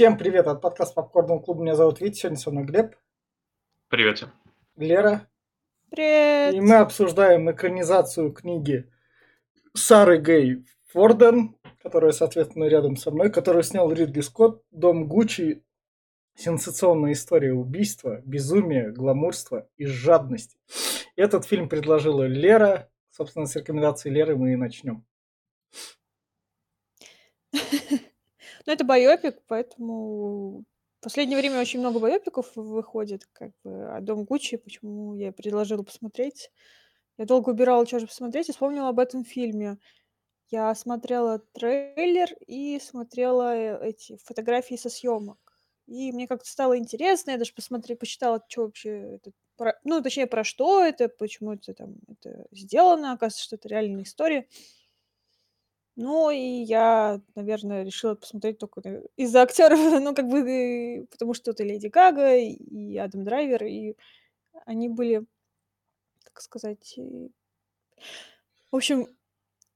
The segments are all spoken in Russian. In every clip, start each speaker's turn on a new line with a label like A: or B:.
A: Всем привет от подкаста Попкорного клуба. Меня зовут Витя, сегодня со мной Глеб.
B: Привет.
A: Лера.
C: Привет.
A: И мы обсуждаем экранизацию книги Сары Гей Форден, которая, соответственно, рядом со мной, которую снял Ридли Скотт, «Дом Гуччи», сенсационная история убийства, безумия, гламурства и жадности. Этот фильм предложила Лера. Собственно, с рекомендацией Леры мы и начнем.
C: Ну, это байопик, поэтому в последнее время очень много байопиков выходит, как бы, а «Дом Гуччи», почему я предложила посмотреть. Я долго убирала, что же посмотреть, и вспомнила об этом фильме. Я смотрела трейлер и смотрела э, эти фотографии со съемок. И мне как-то стало интересно, я даже посмотрела, почитала, что вообще это, про, ну, точнее, про что это, почему это там это сделано, оказывается, что это реальная история. Ну, и я, наверное, решила посмотреть только э, из-за актеров, ну, как бы, потому что это Леди Гага и Адам Драйвер, и они были, как сказать, и... в общем,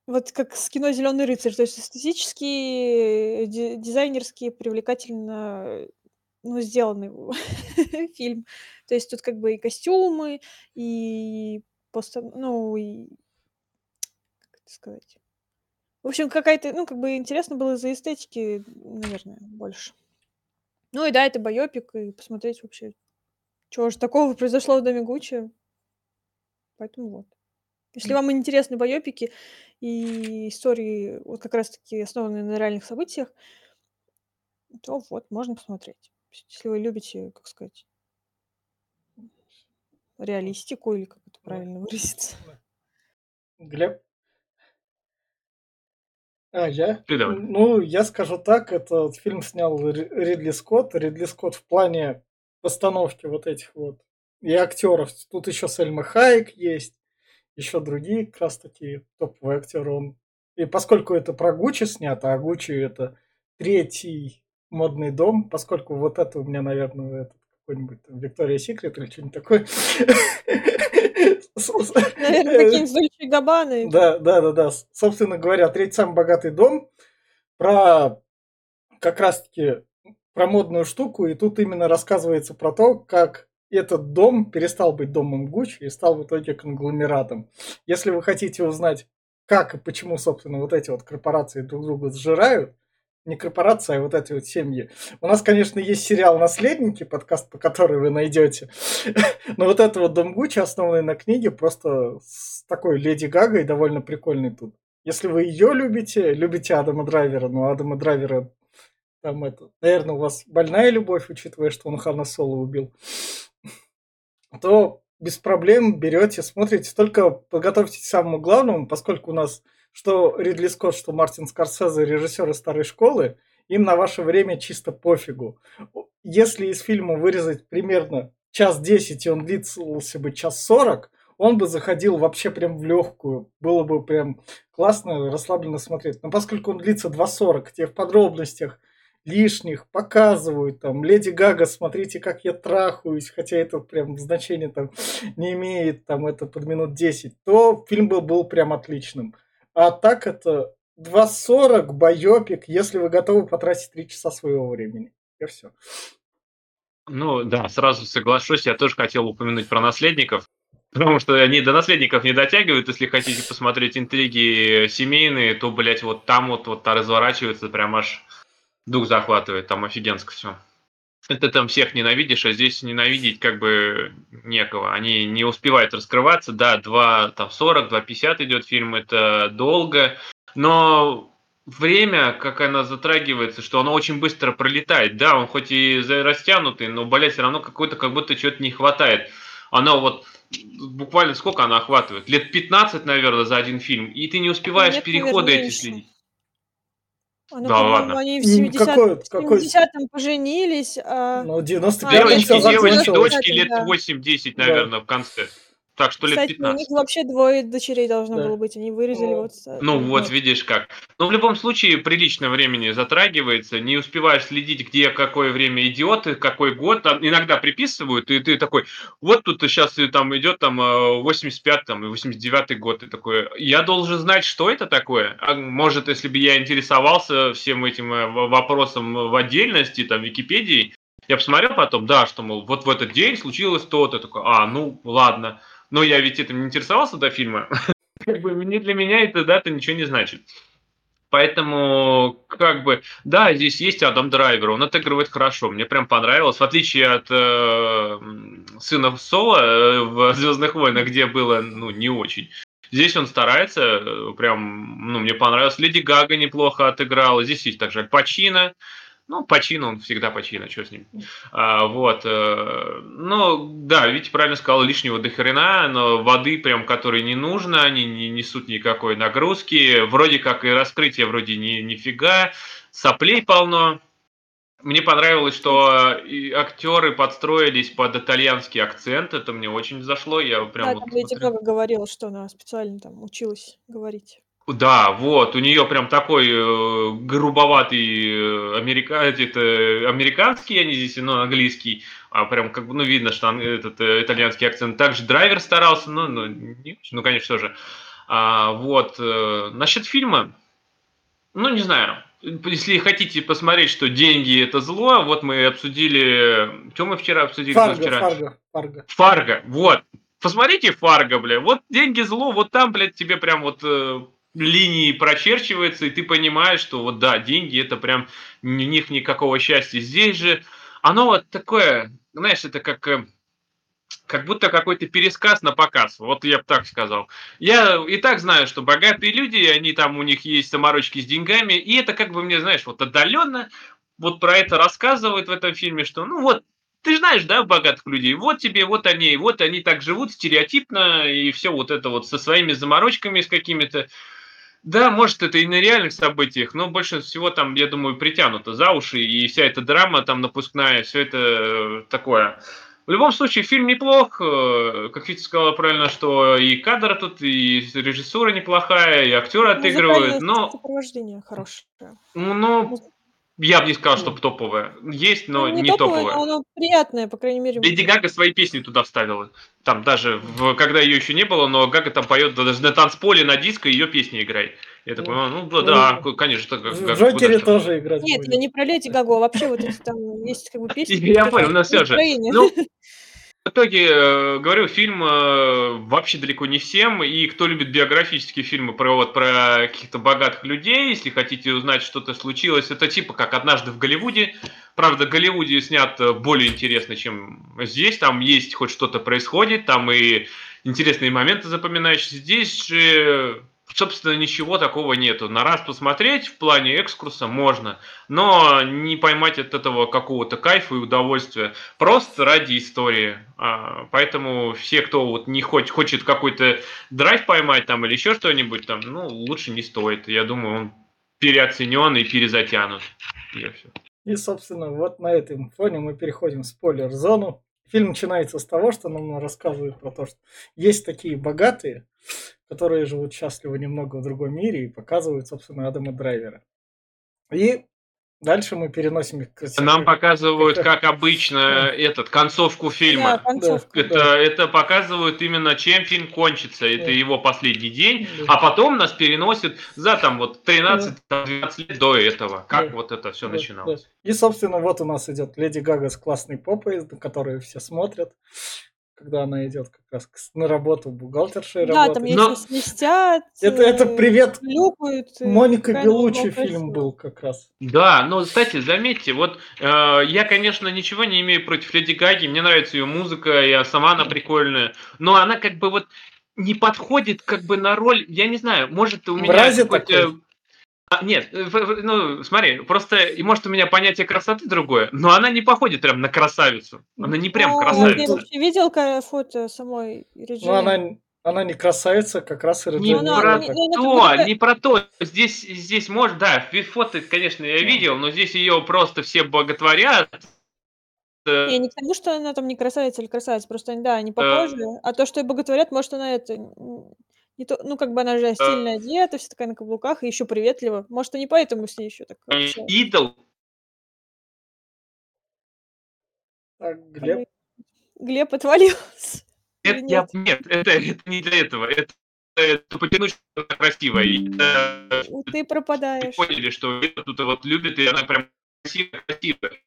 C: вот как с кино «Зеленый рыцарь», то есть эстетически, ди- дизайнерски привлекательно ну, сделанный фильм. То есть тут как бы и костюмы, и просто, ну, и как это сказать, в общем, какая-то, ну, как бы интересно было из-за эстетики, наверное, больше. Ну и да, это байопик, и посмотреть вообще, чего же такого произошло в Доме Гуччи. Поэтому вот. Если вам интересны байопики и истории, вот как раз-таки основанные на реальных событиях, то вот, можно посмотреть. Если вы любите, как сказать, реалистику или как это правильно выразиться.
A: Глеб? А, я?
B: Ты давай.
A: Ну, я скажу так, этот фильм снял Ри- Ридли Скотт. Ридли Скотт в плане постановки вот этих вот и актеров. Тут еще Сельма Хайек есть, еще другие как раз такие топовые актеры. Он... И поскольку это про Гуччи снято, а Гуччи это третий модный дом, поскольку вот это у меня, наверное, этот какой-нибудь там Виктория Секрет или что-нибудь такое.
C: Наверное, какие-нибудь Дольче и Габбаны.
A: Да, да, да, да. Собственно говоря, третий самый богатый дом про как раз-таки про модную штуку, и тут именно рассказывается про то, как этот дом перестал быть домом Гуччи и стал в итоге конгломератом. Если вы хотите узнать, как и почему, собственно, вот эти вот корпорации друг друга сжирают, не корпорация, а вот эти вот семьи. У нас, конечно, есть сериал «Наследники», подкаст, по который вы найдете. Но вот это вот Дом Гуччи, основанный на книге, просто с такой Леди Гагой довольно прикольный тут. Если вы ее любите, любите Адама Драйвера, но Адама Драйвера там это, наверное, у вас больная любовь, учитывая, что он Хана Соло убил, то без проблем берете, смотрите, только подготовьтесь к самому главному, поскольку у нас что Ридли Скотт, что Мартин Скорсезе, режиссеры старой школы, им на ваше время чисто пофигу. Если из фильма вырезать примерно час десять, и он длился бы час сорок, он бы заходил вообще прям в легкую. Было бы прям классно, расслабленно смотреть. Но поскольку он длится 2.40, те в подробностях лишних показывают, там, Леди Гага, смотрите, как я трахаюсь, хотя это прям значение там не имеет, там, это под минут 10, то фильм был, был прям отличным. А так это 2.40 байопик, если вы готовы потратить 3 часа своего времени. И все.
B: Ну да, сразу соглашусь. Я тоже хотел упомянуть про наследников. Потому что они до наследников не дотягивают. Если хотите посмотреть интриги семейные, то, блядь, вот там вот, вот разворачивается, прям аж дух захватывает. Там офигенско все. Это там всех ненавидишь, а здесь ненавидеть как бы некого. Они не успевают раскрываться. Да, 2, там 40, 2.50 идет фильм, это долго. Но время, как она затрагивается, что оно очень быстро пролетает. Да, он хоть и растянутый, но, блядь, все равно какой-то как будто чего-то не хватает. Оно вот буквально сколько она охватывает? Лет 15, наверное, за один фильм. И ты не успеваешь
C: Нет,
B: переходы
C: наверное,
B: эти следить.
C: А, ну,
B: Да ладно.
C: они в
A: М,
C: 70
A: какой- какой-
C: 70-м поженились, а...
A: Ну, 95-м
C: Девочки,
B: Девочки, девочки, дочки лет
C: Да.
B: 8-10,
A: Да.
B: наверное, в конце. Так что лет
C: Кстати, у них
B: 15.
C: вообще двое дочерей должно
A: Да.
C: было быть. Они вырезали
A: Ну,
C: вот... э,
B: Ну
C: э,
B: вот,
A: Ну.
B: видишь как. Но в любом случае прилично времени затрагивается, не успеваешь следить, где какое время идет, и какой год. Там иногда приписывают, и ты такой, вот тут сейчас там идет там э, 85 там, и 89 год. И такой, я должен знать, что это такое. А может, если бы я интересовался всем этим э, вопросом в отдельности, там, Википедии, я посмотрел потом, да, что, мол, вот в этот день случилось то-то. Такой, а, ну, ладно. Но я ведь этим не интересовался до фильма. Как бы мне для меня эта дата ничего не значит. Поэтому, как бы, да, здесь есть Адам Драйвер, он отыгрывает хорошо, мне прям понравилось, в отличие от э, сына Соло э, в Звездных войнах, где было, ну, не очень. Здесь он старается, э, прям, ну, мне понравилось. Леди Гага неплохо отыграла. Здесь есть также Аль Пачино. Ну, Пачино, он всегда Пачино, что с ним. А, вот. э, ну, да, Витя правильно сказал, лишнего до хрена, но воды прям, которой не нужно, они не несут никакой нагрузки. Вроде как и раскрытие вроде ни, нифига. Соплей полно. Мне понравилось, что актеры подстроились под итальянский акцент. Это мне очень зашло. Я прям
C: Да,
B: вот
C: там Леди. Гага говорила, что она специально там училась говорить.
B: Да, вот, у нее прям такой э, грубоватый э, америка... этот, э, американский, они здесь, ну, английский, а прям как бы, ну, видно, что ан- этот э, итальянский акцент. Также драйвер старался, ну, ну, не ну, конечно, тоже. А, вот, э, насчет фильма, ну, не знаю, если хотите посмотреть, что деньги это зло, вот мы обсудили, что мы вчера обсудили,
A: Фарго,
B: вчера?
A: Фарго, Фарго.
B: Фарго, вот. Посмотрите Фарго, бля. Вот деньги зло, вот там, блядь, тебе прям вот э, линии прочерчиваются, и ты понимаешь, что вот да, деньги это прям у них никакого счастья. Здесь же оно вот такое, знаешь, это как э, как будто какой-то пересказ на показ. Вот я бы так сказал. Я и так знаю, что богатые люди, они там у них есть заморочки с деньгами, и это как бы мне, знаешь, вот отдаленно вот про это рассказывают в этом фильме, что ну вот ты знаешь, да, богатых людей, вот тебе, вот они, вот они так живут стереотипно, и все вот это вот со своими заморочками, с какими-то. Да, может, это и на реальных событиях, но больше всего там, я думаю, притянуто за уши, и вся эта драма там напускная, все это э, такое. В любом случае, фильм неплох. э, Как Витя сказала правильно, что и кадр тут, и режиссура неплохая, и актеры отыгрывают, но,
C: сопровождение хорошее.
B: ну, я бы не сказал, что топовое. Есть, но
C: Ну,
B: не
C: топовое,
B: топовое.
C: но оно приятное, по крайней мере.
B: Леди Гага свои песни туда вставила. Там даже, в, когда ее еще не было, но Гага там поет, да даже на танцполе, на диско ее песни играй. Я такой, а, ну да, да,
A: Ну,
B: конечно. так,
A: В
B: как-
A: Джокере тоже играть
C: Нет,
A: будет.
C: я не про Леди Гагу, а вообще вот эти там есть как бы песни.
B: Я понял, но всё же.
C: настроение.
B: Ну, в итоге, э, говорю, фильм э, вообще далеко не всем, и кто любит биографические фильмы про, вот, про каких-то богатых людей, если хотите узнать, что-то случилось, это типа как «Однажды в Голливуде». Правда, в Голливуде снят э, более интересно, чем здесь, там есть хоть что-то происходит, там и интересные моменты запоминающиеся. Здесь же, собственно, ничего такого нету. На раз посмотреть в плане экскурса можно, но не поймать от этого какого-то кайфа и удовольствия просто ради истории. А, поэтому все, кто вот не хоть, хочет какой-то драйв поймать там или еще что-нибудь там, ну, лучше не стоит. Я думаю, он переоценен и перезатянут. Я все.
A: И, собственно, вот на этом фоне мы переходим в спойлер-зону. Фильм начинается с того, что нам рассказывают про то, что есть такие богатые, которые живут счастливо немного в другом мире и показывают, собственно, Адама Драйвера. И дальше мы переносим их к...
B: Нам показывают, как обычно, этот концовку
C: Да,
B: фильма.
C: концовка.
B: Это, это показывают именно чем фильм кончится. Это
A: Да.
B: его последний день.
A: Да.
B: А потом нас переносят за там вот 13-12 лет до этого. Как
A: Да.
B: вот это все
A: Да,
B: начиналось.
A: да. И, собственно, вот у нас идет Леди Гага с классной попой, на которую все смотрят, когда она идет как раз на работу бухгалтершей
C: Да, там
A: работать.
C: есть
B: Но-
C: свистят.
A: Это, это
C: э,
A: привет
C: Хлюпают. э,
A: Моника
C: красивая.
A: фильм был как раз.
B: Да, но, кстати, заметьте, вот э, я, конечно, ничего не имею против Леди Гаги, мне нравится ее музыка, я сама она прикольная, но она как бы вот не подходит как бы на роль, я не знаю, может у меня какой-то-
A: такой.
B: А, нет, э, ну смотри, просто и может у меня понятие красоты другое, но она не походит прям на красавицу, она не прям
C: Ну,
B: красавица.
C: Ты вообще видел фото самой Реджины?
A: Ну, она, она не красавица, как раз и
B: Не
C: Ну,
A: Реджина
B: про
C: не- ну,
B: то,
C: это-
B: не про то. Здесь, здесь может, да, фото, конечно, я видел, но здесь ее просто все боготворят.
C: Не, не к тому, что она там не красавица или красавец, просто, да, они похожи, а то, что ее боготворят, может, она это, не то, ну, как бы она же стильно одета, вся такая на каблуках и еще приветлива. Может, они поэтому с ней еще так общаются.
B: Идол.
A: Так, Глеб.
C: Глеб отвалился.
B: Это,
C: Или
B: я-
C: нет?
B: нет, это, это не для этого. Это, это потянуть, что она красивая. И это-
C: Ты
B: вы
C: пропадаешь.
B: поняли, что это тут вот любит, и она прям красивая, красивая.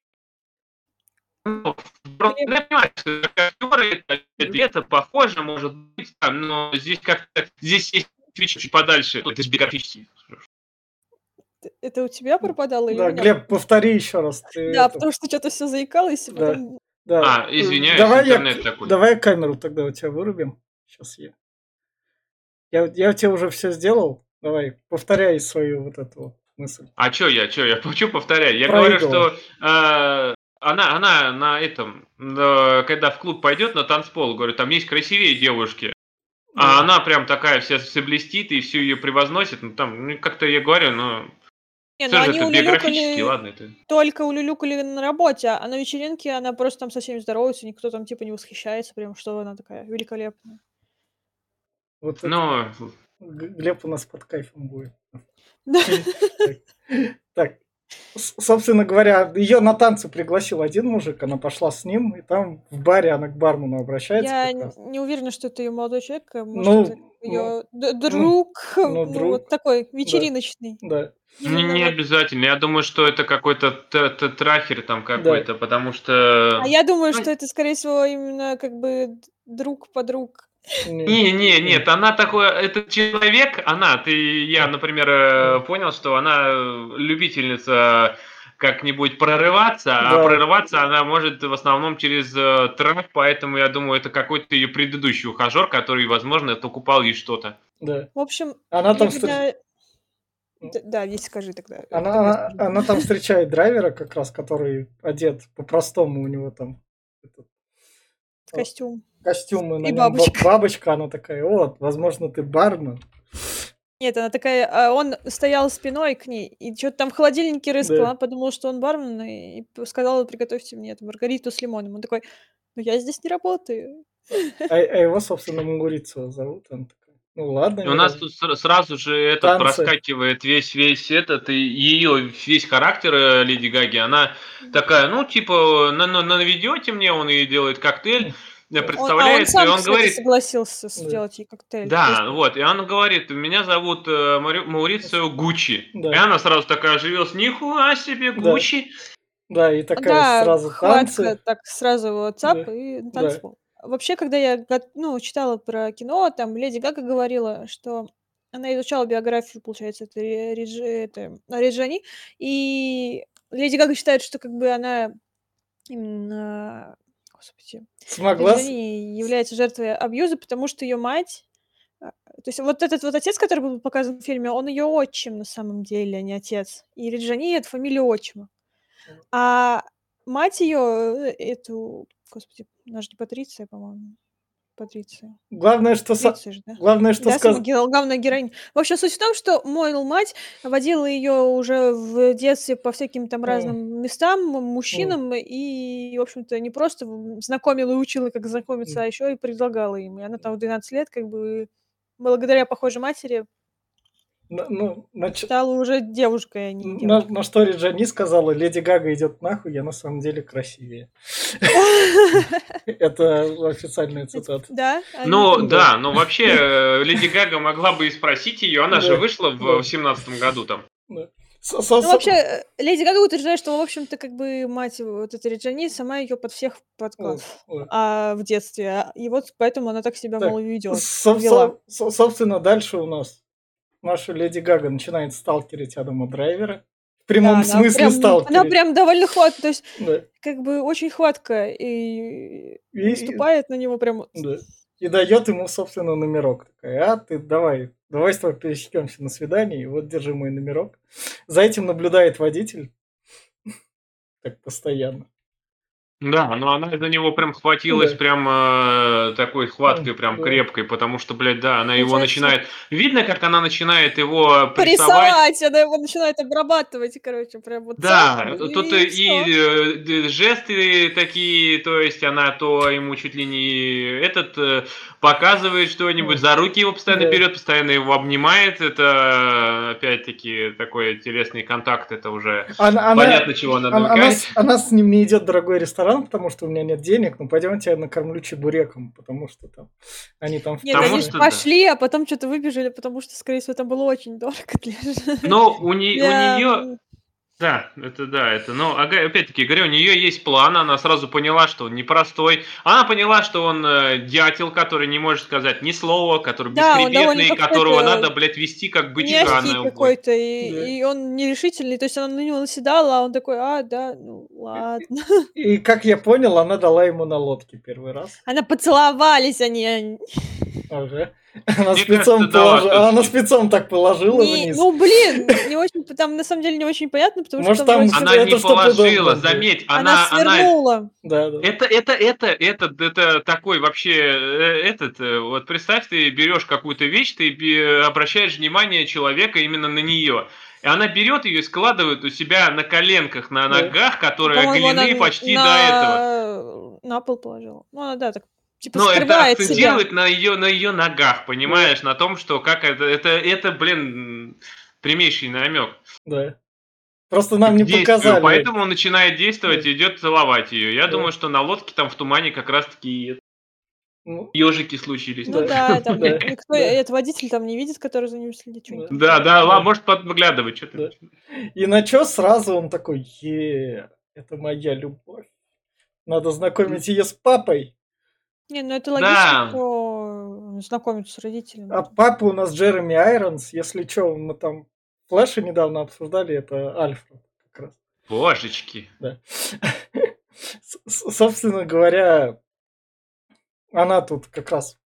B: Ну, просто я понимаю, что актеры, это, похоже, может быть, там, но здесь как-то, здесь есть вещи чуть подальше. Это же биографический.
C: Это у тебя пропадало или
A: Да,
C: меня?
A: Глеб, повтори еще раз. Ты
C: Да,
A: это-
C: потому что что-то все заикалось, и
A: Да.
C: потом...
A: да.
B: А, извиняюсь,
A: давай я,
B: интернет такой.
A: давай я камеру тогда у тебя вырубим. Сейчас я. Я, я тебе уже все сделал. Давай, повторяй свою вот эту мысль.
B: А чё я, чё я, чё повторяю? Я
A: Про
B: говорю, что э, она, она на этом, когда в клуб пойдет на танцпол, говорю, там есть красивее девушки, а
A: Да.
B: она прям такая вся, блестит и всю ее превозносит, ну там, ну, как-то я говорю, ну,
C: Не, ну они
B: это биографически,
C: улюлюкали,
B: ладно, это...
C: только улюлюкали на работе, а на вечеринке она просто там со всеми здоровается, никто там типа не восхищается, прям что она такая великолепная.
A: Вот это
B: Ну,
A: Глеб у нас под кайфом будет.
C: Да.
A: Так, собственно говоря, ее на танцы пригласил один мужик, она пошла с ним, и там в баре она к бармену обращается.
C: Я н- не уверена, что это ее молодой человек, а может,
A: Ну,
C: это ее друг,
A: ну,
C: ну,
A: друг,
C: вот такой вечериночный.
A: Да.
B: не, не
C: вот.
B: обязательно, я думаю, что это какой-то трахер там какой-то, потому что...
C: А я думаю,
B: Ну,
C: что это, скорее всего, именно как бы друг подруг.
B: Не, не, нет, она такой, этот человек, она, ты, я, например, э, понял, что она э, любительница как-нибудь прорываться,
A: Да.
B: а прорываться она может в основном через э, трах, поэтому я думаю, это какой-то ее предыдущий ухажер, который, возможно, покупал ей что-то.
A: Да.
C: В общем,
A: Она там встр-
C: когда- Д- Да, Вить, скажи тогда.
A: Она,
C: Тогда
A: она,
C: скажи.
A: она там встречает драйвера, как раз, который одет по-простому, у него там этот
C: Костюм.
A: Костюм, и,
C: бабочка.
A: бабочка, она такая, вот, возможно, ты бармен.
C: Нет, она такая, а он стоял спиной к ней, и что-то там в холодильнике рыскал,
A: Да.
C: она подумала, что он бармен, и сказала, приготовьте мне эту маргариту с лимоном. Он такой, ну я здесь не работаю.
A: А, а его, собственно, Мугурицева зовут. Она такая, ну ладно.
B: И у нас тут сра- сразу же этот
A: Танцы.
B: проскакивает весь весь этот и ее весь характер э, Леди Гаги. Она такая, ну типа на- на- наведете мне, он ей делает коктейль, э,
C: Он, а он сам,
B: и он
C: кстати,
B: говорит,
C: согласился
A: Да.
C: сделать ей коктейль.
B: Да,
C: есть,
B: вот, и он говорит, меня зовут э, Маурицио Гуччи.
A: Да.
B: И она сразу такая оживилась, нихуя себе,
A: Да.
B: Гуччи.
A: Да, и такая
C: да,
A: сразу
C: хватка,
A: танцы.
C: так сразу вот цап
A: Да,
C: и на
A: да.
C: танцпол. Вообще, когда я ну, читала про кино, там Леди Гага говорила, что она изучала биографию, получается, это, Ре- Реджи- это, Реджани, и Леди Гага считает, что как бы она именно, господи,
A: Смогла.
C: Реджани является жертвой абьюза, потому что ее мать, а, то есть вот этот вот отец, который был показан в фильме, он ее отчим на самом деле, а не отец. И Реджани это фамилия отчима. А мать ее, эту, господи, она же не Патриция, по-моему. Патриция.
A: Главное, что, со-
C: Патриция же, да?
A: главное, что
C: Да,
A: сказ-
C: самая ге- главная героиня. В общем, суть в том, что мою мать водила ее уже в детстве по всяким там разным местам, м- мужчинам, и, в общем-то, не просто знакомила и учила, как знакомиться,
A: М.
C: а еще и предлагала им. И она там в 12 лет, как бы, благодаря похожей матери,
A: на, ну, на
C: стала уже девушкой, а не
A: на- на что Реджани сказала, Леди Гага идет нахуй, я на самом деле красивее. Это официальная цитата.
C: Да?
B: Ну да, но вообще э, Леди Гага могла бы и спросить ее, она же вышла в. 17 году там.
A: Со- со-
C: Ну, вообще, э, Леди Гага утверждает, что, в общем-то, как бы мать вот этой Реджани сама ее под всех подклад. А в детстве. И вот поэтому она так себя,
A: Так,
C: мол, ведет.
A: Со- со- собственно, дальше у нас наша Леди Гага начинает сталкерить Адама Драйвера. В прямом
C: она
A: смысле
C: прям,
A: сталкерить.
C: Она прям довольно хватка, то есть,
A: Да.
C: как бы очень хватка и,
A: И-
C: наступает на него прям.
A: Да. И дает ему, собственно, номерок. Такая, а ты давай, давай с тобой пересекемся на свидании, вот держи мой номерок. За этим наблюдает водитель. Так постоянно.
B: Да, но она за него прям хватилась
A: Да.
B: прям э, такой хваткой, прям
A: Да.
B: крепкой, потому что, блядь, да, она его начинает... Видно, как она начинает его прессовать.
C: Порисовать, она его начинает обрабатывать, короче, прям вот
B: Да,
C: цап,
B: тут
C: и
B: и,
C: всё.
B: э, жесты такие, то есть она то ему чуть ли не этот э, показывает что-нибудь, за руки его постоянно
A: Да.
B: берет, постоянно его обнимает. Это опять-таки такой интересный контакт, это уже
A: Она, она-
B: понятно, чего надо
A: она, она
B: намекать.
A: с, она с ним не идет дорогой ресторан, потому что у меня нет денег, ну пойдемте я накормлю чебуреком, потому что там они там
C: Нет,
B: Потому
C: они
B: что
C: же
B: да.
C: пошли, а потом что-то выбежали, потому что, скорее всего, там было очень дорого для
B: Но у, не- у
C: для-
B: нее Да, это да, это, но ага, опять-таки, говорю, у нее есть план, она сразу поняла, что он непростой, она поняла, что он э, дятел, который не может сказать ни слова, который
C: Да, какой-то
B: которого надо, блядь, вести как бычка. на
C: какой-то, и,
A: Да.
C: и он нерешительный, то есть она на него наседала, а он такой, а, да, ну ладно.
A: И как я понял, она дала ему на лодке первый раз.
C: Она поцеловались они.
A: Ага. Она
B: Мне
A: спецом,
B: кажется, дала
A: положи- она спецом так положила
C: Не-
A: вниз.
C: ну, блин, не очень, там на самом деле не очень понятно, потому
A: Может,
C: что
A: там
B: Она
A: Это
B: не
A: что
B: положила, заметь,
C: она,
B: она, она,
C: свернула.
A: Да, да.
B: Это, это, это, это, это такой вообще, э, этот, э, вот представь, ты берешь какую-то вещь, ты обращаешь внимание человека именно на нее. И она берет ее и складывает у себя на коленках, на
A: Да.
B: ногах, которые оголены
C: она
B: почти
C: на...
B: до этого.
C: На пол положила. Ну, она, да, так, типа,
B: Но это
C: скрывает себя.
B: акцентирует на ее, на ее ногах, понимаешь, на том, что как это, это, это, блин, прямейший намек.
A: да. Просто нам не
B: действию.
A: показали.
B: Поэтому он начинает действовать
A: Да.
B: и идет целовать ее. Я
A: Да.
B: думаю, что на лодке там в тумане как раз-таки
A: Ну,
B: ежики случились.
C: Ну
A: Да.
C: да, там
A: Да.
C: никто,
A: Да.
C: этот водитель там не видит, который за ним следит. что-нибудь.
B: Да, да, ладно, может подглядывать что-то.
A: Да. И на чё сразу он такой, е это моя любовь. Надо знакомить ее с папой.
C: Не, ну это
B: Да.
C: логично, что знакомиться с родителями.
A: А папа у нас Джереми Айронс. Если чё, мы там Флэша недавно обсуждали, это Альфред как раз.
B: Божечки.
A: Да. Собственно говоря, она тут как раз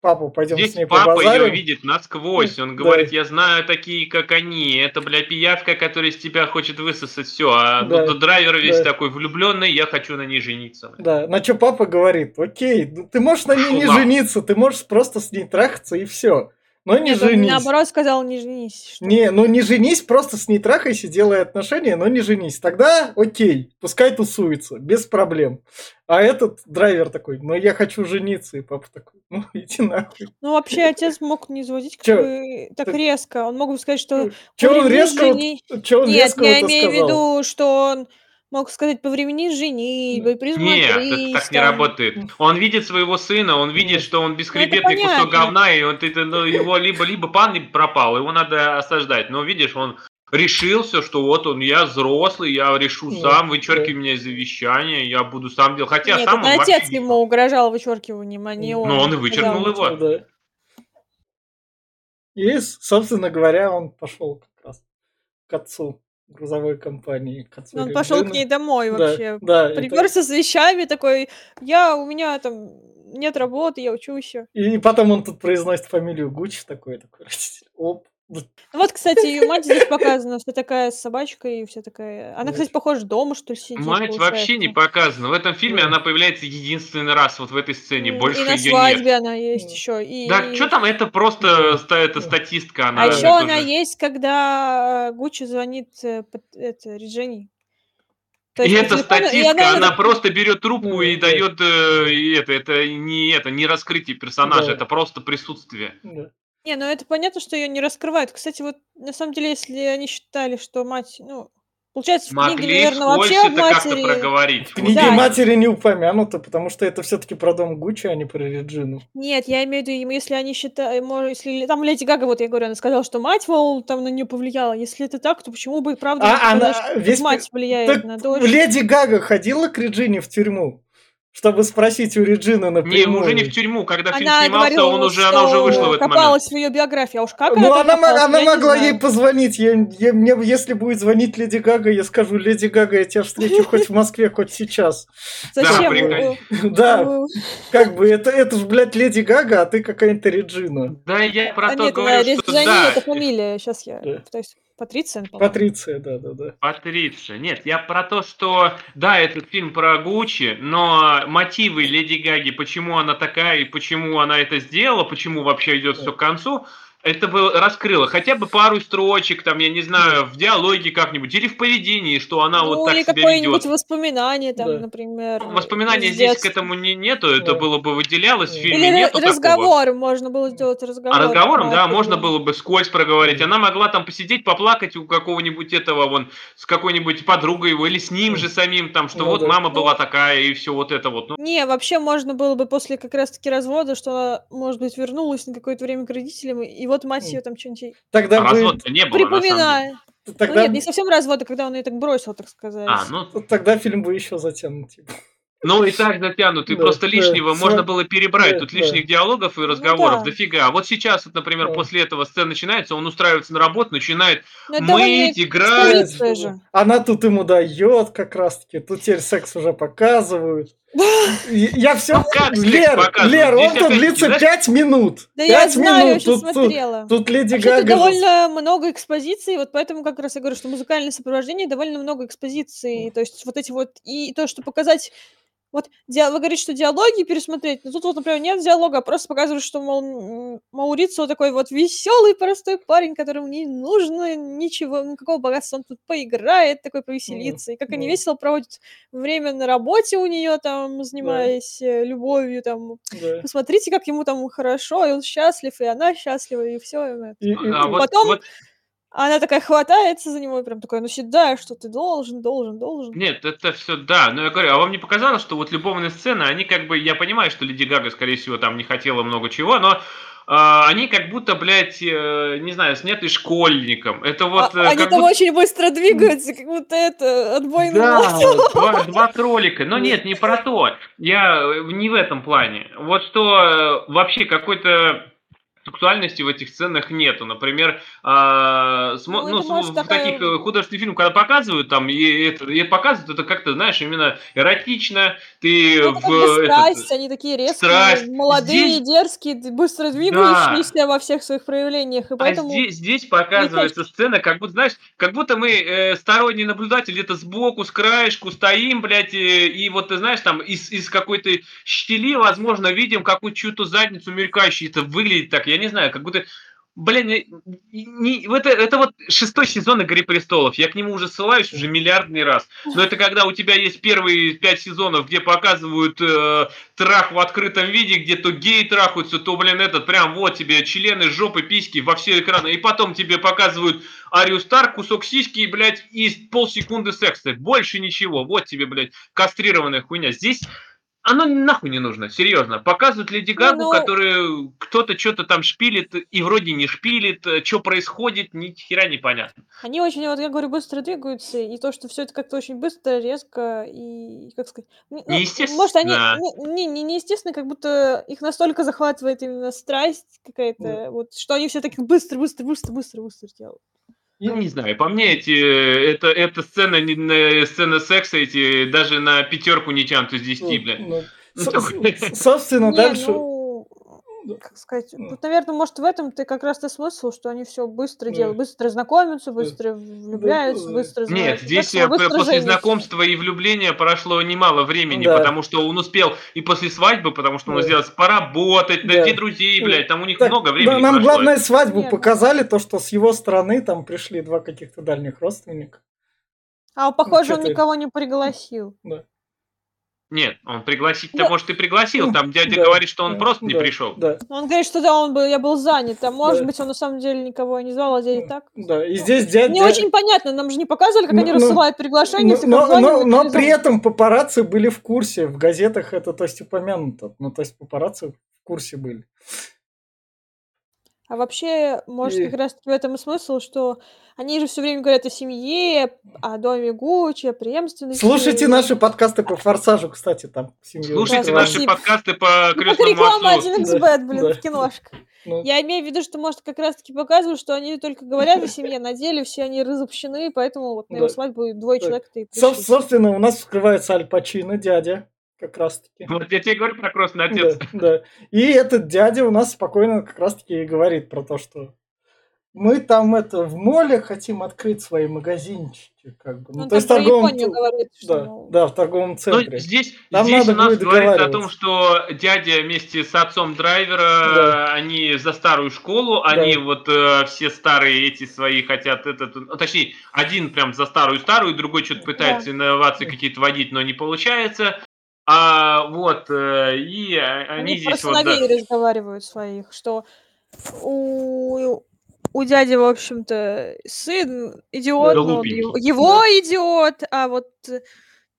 A: папу пойдем
B: Здесь
A: с ней
B: папа ее
A: побазарим.
B: видит насквозь. Он
A: Да.
B: говорит, я знаю такие, как они. Это, бля, пиявка, которая из тебя хочет высосать все. А
A: Да.
B: тут драйвер весь
A: Да.
B: такой влюбленный, я хочу на ней жениться.
A: Да, на что папа говорит, окей, ну ты можешь на ней не
B: Пошел нахуй.
A: жениться, ты можешь просто с ней трахаться и все. Но не
C: Нет, он
A: женись.
C: наоборот сказал, не женись. что-
A: Не, ну не женись, просто с ней трахайся, делай отношения, но не женись. Тогда окей, пускай тусуется, без проблем. А этот драйвер такой, ну я хочу жениться, и папа такой, ну иди нахуй.
C: Ну, вообще, отец мог не заводить как
A: Чё?
C: бы так
A: Так-
C: резко. Он мог бы сказать, что...
A: Че он
C: повремени
A: резко, вот-
C: жени-
A: чё он
C: Нет,
A: резко
C: я имею в виду, что он мог сказать, повремени с женитьбой.
B: Нет, это так не
C: там.
B: работает. Он видит своего сына, он видит, что он бесхребетный
C: Ну,
B: кусок говна, и он, это, ну, его либо, либо пан пропал, его надо осаждать. Но видишь, он решил все, что вот он, я взрослый, я решу
A: Ну,
B: сам, вычеркивай
A: да.
B: меня из завещания, я буду сам делать. Хотя
C: Нет,
B: сам
C: это
B: он
C: отец
B: вообще не-
C: ему угрожал вычеркиванием, а не
A: Ну,
C: он.
B: он и вычеркнул
C: сказал.
B: его.
A: Да. И, собственно говоря, он пошел как раз к отцу грузовой компании. К отцу
C: Он пошел к ней домой
A: Да,
C: вообще.
A: Да, это-
C: Приперся с вещами такой, я, у меня там нет работы, я учусь еще.
A: И потом он тут произносит фамилию Гуччи такой, такой родитель. Оп.
C: Ну вот, кстати, ее мать здесь показана, вся такая с собачкой, вся такая... Она, кстати, похожа дома, что ли, сидит,
B: Мать вообще не
C: получается.
B: показана. В этом фильме
A: Да.
B: она появляется единственный раз вот в этой сцене. Больше
C: И на
B: ее
C: свадьбе
B: нет.
C: она есть
A: Да.
C: еще. И...
B: Да, что там, это просто это статистка. Она
C: А еще
B: тоже-
C: она есть, когда Гуччи звонит под- это, Реджине. То
B: И это
C: телефону, и
B: статистка, она,
C: она-
B: просто берет трубку и
A: да.
B: дает э, и это, это не это не раскрытие персонажа,
A: Да.
B: это просто присутствие.
A: Да.
C: Не, ну это понятно, что ее не раскрывают. Кстати, вот на самом деле, если они считали, что мать, ну, получается, в книге,
B: Могли
C: наверное, вообще об
B: это как-то
C: матери...
B: проговорить.
A: В книге
C: Да.
A: матери не упомянуто, потому что это все-таки про дом Гуччи, а не про Реджину.
C: Нет, я имею в виду, если они считают, может, если там Леди Гага, вот я говорю, она сказала, что мать, мол, там на нее повлияла. Если это так, то почему бы и правда не
A: А
C: сказать,
A: она
C: что
A: весь
C: мать влияет
A: Так
C: на дочь?
A: Леди Гага ходила к Реджине в тюрьму, чтобы спросить у Реджины
B: Не,
A: напрямую.
B: уже не в тюрьму, когда фильм
C: Она
B: снимался,
C: говорила,
B: он уже, она уже вышла в этот момент.
C: в ее биографии, а уж как
A: Ну,
C: она, копалась,
A: она
C: не
A: могла ей позвонить. Я, я- мне, если будет звонить Леди Гага, я скажу, Леди Гага, я тебя встречу хоть в Москве, хоть сейчас.
C: Зачем?
A: Да,
C: Ну,
A: как бы, это, это ж, блядь, Леди Гага, а ты какая-то Реджина.
B: Да, я про
C: а
B: то
C: нет,
B: говорю, что да.
C: это фамилия, сейчас я пытаюсь Патриция, по-моему.
A: Патриция, да-да-да.
B: Патриция. Нет, я про то, что, да, этот фильм про Гуччи, но мотивы Леди Гаги, почему она такая и почему она это сделала, почему вообще идет все к концу, это бы раскрыло хотя бы пару строчек, там, я не знаю, в диалоге как-нибудь, или в поведении, что она
C: ну,
B: вот так
C: или
B: себя
C: какое-нибудь
B: ведет.
C: воспоминание, там,
A: Да.
C: например.
B: Воспоминания
C: из
B: здесь к этому не, нету, это
A: Да.
B: было бы выделялось в
A: Или
B: фильме,
C: Или
B: нету такого.
C: разговор, можно было сделать разговор.
B: А разговором, да, можно
C: это.
B: было бы сквозь проговорить. Она могла там посидеть, поплакать у какого-нибудь этого, вон, с какой-нибудь подругой его, или с ним же самим, там, что
A: Ну
B: вот
A: да.
B: мама была
C: Ну.
B: такая, и все вот это вот. Ну,
C: Не, вообще можно было бы после как раз-таки развода, что она, может быть, вернулась на какое-то время к родителям, и вот мать
A: Мгм.
C: ее там что-нибудь
A: Тогда
B: а
A: бы...
B: развода не было, деле.
C: припоминает. Ну
A: Тогда,
C: нет, не совсем развода, когда он ее так бросил, так сказать.
B: А, ну,
A: тогда фильм бы еще затянут. типа.
B: ну и так затянутый,
A: Да,
B: просто
A: да,
B: лишнего
A: сва-
B: можно было перебрать,
A: да,
B: тут
A: да.
B: лишних диалогов и разговоров
C: Ну да.
B: дофига. А вот сейчас, вот, например,
A: Да.
B: после этого сцена начинается, он устраивается на работу, начинает
C: Но это довольно
B: мыть, играть.
A: Она тут ему дает как раз-таки. Тут теперь секс уже показывают. Я все...
B: Ну, как
A: Лер? Лер, он тут длится
B: знаешь-
A: 5 минут.
C: Да я
A: 5
C: знаю, я
A: минут.
C: сейчас
A: Тут, тут,
C: смотрела.
A: тут Леди
C: Вообще-то
A: Гага...
C: довольно много экспозиций, вот поэтому как раз я говорю, что музыкальное сопровождение довольно много экспозиций, то есть вот эти вот, и то, что показать, вот диа- вы говорите, что диалоги пересмотреть, но тут вот, например, нет диалога, а просто показывают, что, мол, Маурицио такой вот веселый, простой парень, которому не нужно ничего, никакого богатства, он тут поиграет, такой повеселится, и как они
A: ну.
C: весело проводят время на работе у нее, там, занимаясь э, любовью, там,
A: Да.
C: посмотрите, как ему там хорошо, и он счастлив, и она счастлива, и все.
A: И- и-
B: А
A: и-
B: вот-
C: Потом
B: вот
C: она такая хватается за него и прям такая, ну седая, что ты должен, должен, должен.
B: Нет, это все да. Но я говорю, а вам не показалось, что вот любовные сцены, они как бы, я понимаю, что Леди Гага, скорее всего, там не хотела много чего, но а, они как будто, блядь, э, не знаю, сняты школьником. Это вот
C: А- они там
B: будто-
C: очень быстро двигаются, как будто это отбойный
B: Да, два, два кролика. Но нет, не про то. Я э, не в этом плане. Вот что вообще какой-то сексуальности в этих сценах нету. Например, а, смо-
C: Ну,
B: ну,
C: может,
B: в
C: такая-
B: таких э, художественных фильмах, когда показывают там, и, это, и показывают, это как-то, знаешь, именно эротично. Ты
C: Ну,
B: в
C: это как бы
B: этот-
C: страсть, они такие резкие,
B: страсть.
C: молодые,
B: Здесь-
C: дерзкие, быстро двигающиеся во всех своих проявлениях, и поэтому...
B: А здесь, здесь показывается сцена, как будто, знаешь, как будто мы э, сторонний наблюдатель где-то сбоку, с краешку стоим, блядь, э, и вот, ты знаешь, там из, из какой-то щели, возможно, видим какую-то чью-то задницу мелькающую. Это выглядит так, я не знаю, как будто... Блин, не, это, это вот шестой сезон «Игры престолов». Я к нему уже ссылаюсь уже миллиардный раз. Но это когда у тебя есть первые пять сезонов, где показывают э, трах в открытом виде, где то геи трахаются, то, блин, этот, прям вот тебе члены, жопы, письки во все экраны. И потом тебе показывают Арию Старк, кусок сиськи, и, блядь, и полсекунды секса. Больше ничего. Вот тебе, блядь, кастрированная хуйня. Здесь оно нахуй не нужно, серьезно. Показывают Леди Гагу,
C: ну-
B: которую кто-то что-то там шпилит, и вроде не шпилит, что происходит, ни хера непонятно.
C: Они очень, вот я говорю, быстро двигаются, и то, что все это как-то очень быстро, резко, и, как сказать... ну, ну, Может, они
B: Неестественно.
C: не, не, неестественно, как будто их настолько захватывает именно страсть какая-то, вот, что они все таки быстро, быстро, быстро, быстро, быстро делают.
B: Ну, не знаю, по мне эти, это, эта сцена, не- на- сцена секса, эти даже на пятерку не тянут из 10,
A: Ну,
B: блядь.
A: ну,
B: Ну,
A: с-
B: такой-
A: с- Собственно,
C: Не,
A: дальше...
C: ну, как сказать,
A: Ну.
C: тут, наверное, может, в этом-то как раз-то смысл, что они все быстро
A: Да.
C: делают, быстро знакомятся,
A: Да.
C: быстро влюбляются,
A: да.
C: быстро
B: Нет, здесь
C: быстро-
B: э,
C: быстро
B: после
C: женятся.
B: знакомства и влюбления прошло немало времени,
A: Да.
B: потому что он успел и после свадьбы, потому что он
A: Да.
B: сделал поработать,
A: Да.
B: найти друзей,
A: Да.
B: блядь, там у них
A: Так,
B: много
A: да,
B: времени
A: нам
B: прошло.
A: главное свадьбу
C: Верно.
A: показали, то, что с его стороны там пришли два каких-то дальних родственника.
C: А похоже, он
A: чё ты?
C: никого не пригласил.
B: Нет, он пригласить-то,
C: Ну,
B: может, и пригласил.
A: ну,
B: Там дядя
A: да,
B: говорит, что он
A: да,
B: просто не
A: да,
B: пришел.
A: Да,
C: Он говорит, что да, он был, я был занят, а может
A: Да.
C: быть, он на самом деле никого и не звал, а дядя так.
A: да. И здесь дядя...
C: Не очень понятно, нам же не показывали, как
A: Ну,
C: они
A: ну,
C: рассылают приглашения,
A: Но, но, при этом папарацци были в курсе. В газетах это, то есть, упомянуто. Ну, то есть, папарацци в курсе были.
C: А вообще, может,
A: И-
C: как раз таки в этом и смысл, что они же все время говорят о семье, о доме Гуччи, о преемственности.
A: Слушайте наши подкасты по «Форсажу», кстати, там. семью
B: Слушайте
C: Да,
B: наши
C: спасибо.
B: подкасты по
C: Ну, как
B: крестному
C: реклама
B: отцу.
C: 1xbet, блин,
A: Да.
C: в киношка.
A: Ну,
C: Я имею в виду, что, может, как раз-таки показывают, что они только говорят о семье, на деле все они разобщены, поэтому вот на его
A: Да.
C: свадьбу двое
A: Да.
C: человек-то и
A: соб-
C: пришли.
A: собственно, у нас вскрывается Аль Пачино, дядя, как раз-таки.
B: Вот я тебе говорю про крестный отец.
A: Да, да. И этот дядя у нас спокойно как раз-таки и говорит про то, что мы там это в моле хотим открыть свои магазинчики, как бы. Ну,
C: Он
A: то есть торговом...
C: Говорит, что,
A: Да,
C: мол,
A: да, в торговом
B: Ну,
A: центре.
B: здесь,
A: Там
B: здесь
A: надо
B: у нас
A: будет
B: говорится о том, что дядя вместе с отцом драйвера,
A: Да.
B: они за старую школу,
A: Да.
B: они вот э, все старые эти свои хотят, этот, ну, точнее, один прям за старую-старую, другой что-то пытается инновации
A: Да.
B: какие-то водить, но не получается. А вот, э, и а, они,
C: Они
B: здесь вот... да.
C: разговаривают своих, что у, у дяди, в общем-то, сын идиот, но он
B: Голубенький.
C: его, его идиот, а вот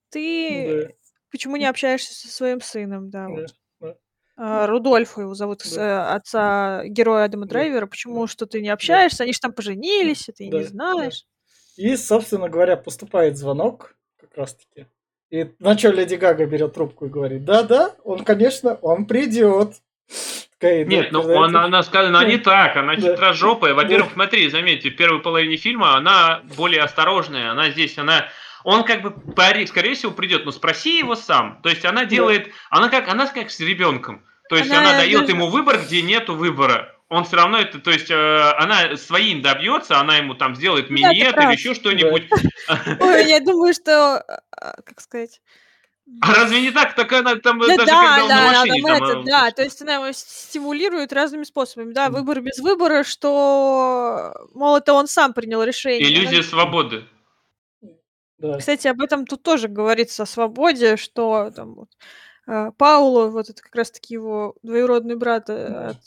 C: ты
A: Да,
C: почему не общаешься со своим сыном, да,
A: да,
C: вот.
A: да.
C: А, Рудольфа его зовут,
A: Да.
C: э, отца героя Адама
A: Да,
C: Драйвера. Почему
A: да,
C: что ты не
A: да,
C: общаешься? Они же там поженились, а ты и
A: да,
C: не
A: да.
C: знаешь.
A: И, собственно говоря, поступает звонок как раз-таки. И на что Леди Гага берет трубку и говорит, да-да, он, конечно, он придет. Такая, да,
B: Нет, ну
A: знаете,
B: она, она сказала, она не так, она
A: Да.
B: хитрожопая. Во-первых,
A: Да.
B: смотри, заметьте, в первой половине фильма она более осторожная, она здесь, она... Он как бы, скорее всего, придет, но спроси его сам. То есть она делает, она как, она как с ребенком. То есть
C: Она
B: она, дает
C: даже-
B: ему выбор, где нету выбора. Он все равно это, то есть э, она своим добьется, она ему там сделает
C: Ну да,
B: минет или еще что-нибудь.
C: Ой, я думаю, что, а, как сказать...
B: А разве не так? Так она там
C: Да,
B: даже
C: да,
B: когда он на
C: да,
B: машине
C: там
B: там,
C: это,
B: э,
C: да, то есть она его стимулирует разными способами. Да, выбор без выбора, что, мол, это он сам принял решение.
B: Иллюзия свободы.
A: да.
C: Кстати, об этом тут тоже говорится о свободе, что там вот, э, Пауло, вот это как раз-таки его двоюродный брат э,
A: Да.
C: от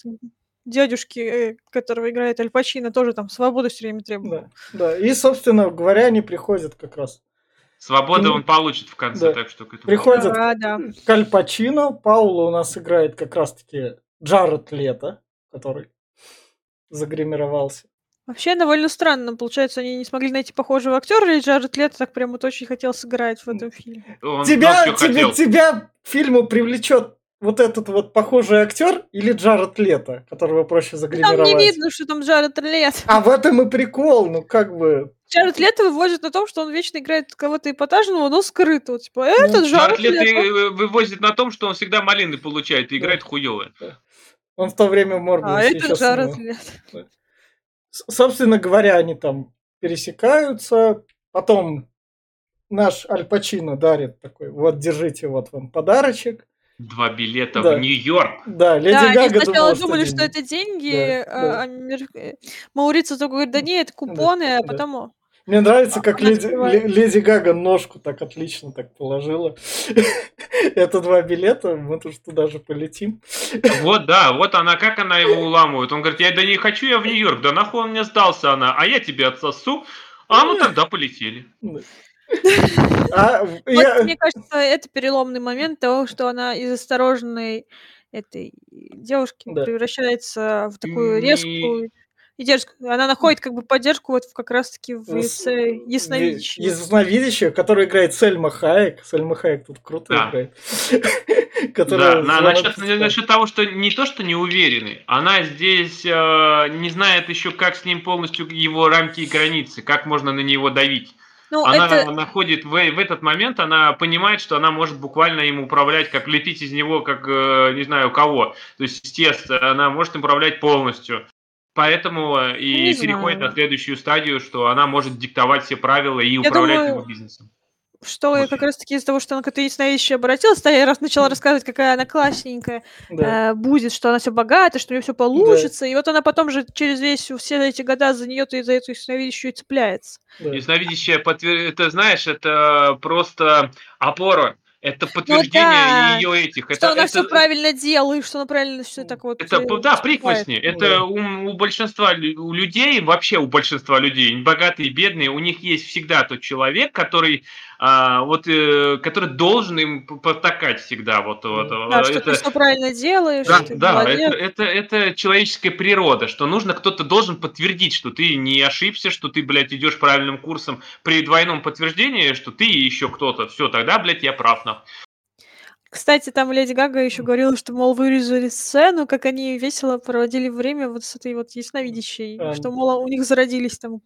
C: дядюшки, э, которого играет Аль Пачино, тоже там свободу все время требовал.
A: Да, да. И, собственно говоря, они приходят как раз.
B: Свободу
A: Ну,
B: он получит в конце,
A: да.
B: так что к этому
A: Приходят
C: Да, да.
A: к Аль Пачино. Паула у нас играет как раз-таки Джаред Лето, который загримировался.
C: Вообще довольно странно. Получается, они не смогли найти похожего актера, и Джаред Лето так прям вот очень хотел сыграть в этом фильме.
B: Он
A: тебя, тебе,
B: хотел.
A: тебя к фильму привлечет вот этот вот похожий актер или Джаред Лето, которого проще
C: Ну, Там
A: загримировать?
C: не видно, что там Джаред Лето.
A: А в этом и прикол, ну как бы...
C: Джаред Лето выводит на том, что он вечно играет кого-то эпатажного, но скрытого. Типа, это Джаред
B: Джаред Лето
C: Лето.
B: э, вывозит на том, что он всегда малины получает и играет хуёво.
A: Он в то время в
C: А
A: Морбиусе
C: это Джаред
A: снимал.
C: Лето.
A: Собственно говоря, они там пересекаются, потом наш Аль Пачино дарит такой, вот, держите, вот вам подарочек.
B: Два билета
A: Да.
B: в Нью-Йорк.
A: Да, Леди
C: Да, они
A: Гага
C: сначала
A: думала,
C: думали,
A: деньги.
C: что это деньги,
A: Да,
C: а,
A: да.
C: амер- э, Маурицио только говорит, да нет, это купоны, а
A: да.
C: потом... о,
A: Мне нравится, как
C: Она
A: леди,
C: открывает.
A: Ле- Леди Гага ножку так отлично так положила. Это два билета, мы тут туда же полетим.
B: Вот, да, вот она, как она его уламывает. Он говорит, я да не хочу я в Нью-Йорк, да нахуй он мне сдался она, а я тебе отсосу. А ну тогда полетели.
A: А,
C: Вот,
A: я-
C: мне кажется, это переломный момент того, что она из осторожной этой девушки
A: Да.
C: превращается в такую резкую и дерзкую. Она находит как бы поддержку вот в- как раз-таки в лице ясновидящего.
A: Ясновидящая, которая играет Сельма Хайек. Сельма Хайек тут круто
B: Да.
A: играет.
B: Да, насчет, насчет того, что не то, что не уверенный, она здесь э, не знает еще, как с ним полностью его рамки и границы, как можно на него давить.
C: Ну,
B: она
C: это...
B: находит в, в этот момент, она понимает, что она может буквально им управлять, как лепить из него, как э, не знаю кого. То есть из теста, она может им управлять полностью. Поэтому э, и переходит на следующую стадию, что она может диктовать все правила и управлять
C: думаю,
B: его бизнесом.
C: Что я
B: Очень.
C: как раз-таки из-за того, что она к этой ясновидящей обратилась, да, я раз начала рассказывать, какая она классненькая
A: Да.
C: э, будет, что она все богата, что у нее все получится. И вот она потом же через весь все эти года за нее и за эту ясновидящую и цепляется.
A: да.
B: Ясновидящее подтвер... это знаешь, это просто опора, это подтверждение
C: да.
B: ее этих.
C: что
B: это,
C: она
B: это,
C: все правильно делает, что она правильно все так вот.
B: это,
C: э,
B: да,
C: поступает.
B: прихвостни. Это
A: Да.
B: у, у большинства у людей, вообще у большинства людей, богатые, бедные, у них есть всегда тот человек, который, а, вот, э, который должен им п- потакать всегда. Вот, вот,
C: Да, что ты
B: это,
C: все правильно делаешь,
B: да,
C: ты
B: да,
C: молодец.
B: это, это, это человеческая природа, что нужно, кто-то должен подтвердить, что ты не ошибся, что ты, блядь, идешь правильным курсом при двойном подтверждении, что ты и еще кто-то. Все, тогда, блядь, я прав. нахуй.
C: Кстати, там Леди Гага еще говорила, что, мол, вырезали сцену, как они весело проводили время вот с этой вот ясновидящей,
A: А.
C: что, мол, у них зародились там...